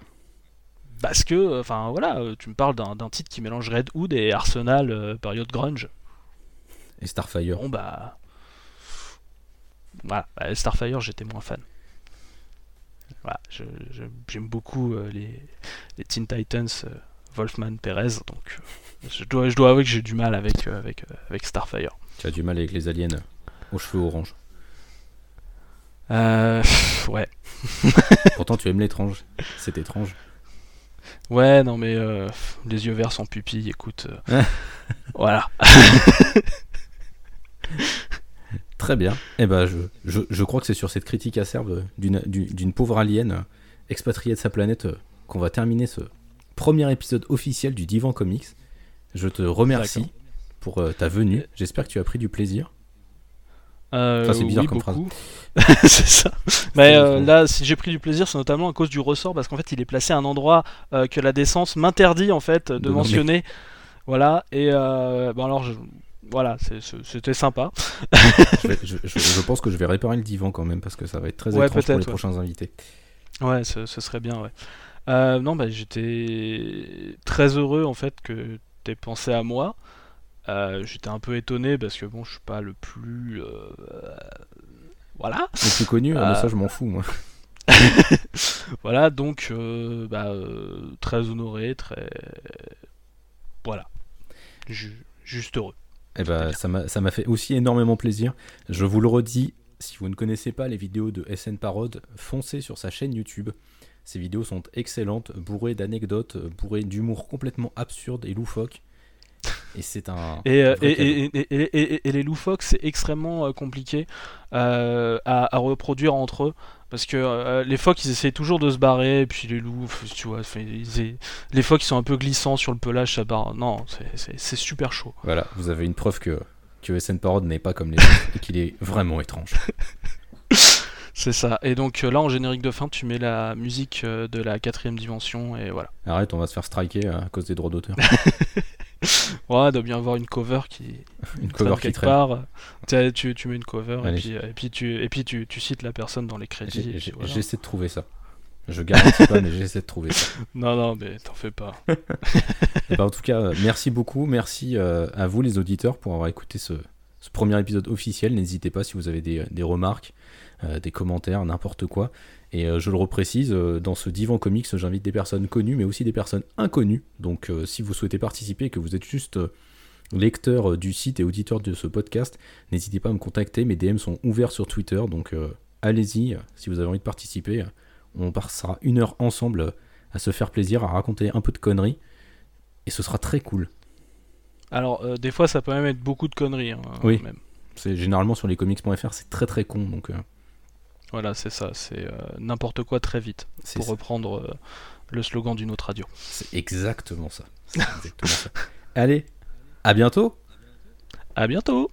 Parce que, enfin voilà, tu me parles d'un titre qui mélange Red Hood et Arsenal période grunge. Et Starfire. Bon bah. Voilà, bah, Starfire j'étais moins fan. Voilà, j'aime beaucoup les, les, Teen Titans, Wolfman Perez, donc je dois, je dois avouer que j'ai du mal avec, avec, avec Starfire. Tu as du mal avec les aliens aux cheveux orange. Euh. Ouais. Pourtant, tu aimes l'étrange. C'est étrange. Ouais, non, mais euh, les yeux verts sans pupille, écoute. Euh, voilà. Très bien. Eh ben, je, je, crois que c'est sur cette critique acerbe d'une pauvre alien expatriée de sa planète euh, qu'on va terminer ce premier épisode officiel du Divan Comics. Je te remercie pour euh, ta venue. J'espère que tu as pris du plaisir. Euh, c'est bizarre comme phrase. c'est ça. Mais euh, là, si j'ai pris du plaisir, c'est notamment à cause du ressort, parce qu'en fait, il est placé à un endroit que la décence m'interdit en fait de, mentionner. Voilà. Et bon alors, voilà, c'était sympa. je, pense que je vais réparer le divan quand même parce que ça va être très étrange pour les prochains invités. Ouais, ce, serait bien. Ouais. non, bah, j'étais très heureux en fait que tu aies pensé à moi. Euh, j'étais un peu étonné parce que bon, je suis pas le plus. Euh, voilà. Le plus connu, mais ça je m'en fous moi. voilà, donc bah, très honoré, très. Voilà. juste heureux. Et eh bah, ça m'a fait aussi énormément plaisir. Je vous le redis, si vous ne connaissez pas les vidéos de SN Parode, foncez sur sa chaîne YouTube. Ces vidéos sont excellentes, bourrées d'anecdotes, bourrées d'humour complètement absurde et loufoque. Et c'est un. Et, euh, vrai et, et, les loufoques, c'est extrêmement euh, compliqué euh, à, à reproduire entre eux. Parce que euh, les phoques, ils essayent toujours de se barrer, et puis les loups, tu vois, ils- les phoques, ils sont un peu glissants sur le pelage, ça barre. Non, c'est- super chaud. Voilà, vous avez une preuve que, que SN Parod n'est pas comme les autres et qu'il est vraiment étrange. C'est ça. Et donc euh, là, en générique de fin, tu mets la musique euh, de la quatrième dimension, et voilà. Arrête, on va se faire striker à cause des droits d'auteur. Ouais, il doit bien avoir une cover qui Une cover qui traîne. part. Tu, tu, mets une cover, et puis, et puis, tu, et puis tu, tu cites la personne dans les crédits. j'ai- voilà. J'essaie de trouver ça. Je garantis pas, mais j'essaie de trouver ça. Non, non, mais t'en fais pas. Et ben, en tout cas, euh, merci beaucoup. Merci euh, à vous, les auditeurs, pour avoir écouté ce, ce premier épisode officiel. N'hésitez pas si vous avez des, des remarques, euh, des commentaires, n'importe quoi. Et euh, je le reprécise, euh, dans ce divan comics, j'invite des personnes connues, mais aussi des personnes inconnues. Donc, euh, si vous souhaitez participer et que vous êtes juste euh, lecteur euh, du site et auditeur de ce podcast, n'hésitez pas à me contacter. Mes DM sont ouverts sur Twitter, donc euh, allez-y. euh, Si vous avez envie de participer, on passera une heure ensemble euh, à se faire plaisir, à raconter un peu de conneries. Et ce sera très cool. Alors, euh, des fois, ça peut même être beaucoup de conneries. hein, Oui. même. C'est généralement sur lescomics.fr, c'est très très con, donc euh, Voilà, c'est ça. C'est euh, n'importe quoi très vite. Pour ça. reprendre euh, le slogan d'une autre radio. C'est exactement ça. C'est exactement ça. Allez, à bientôt À bientôt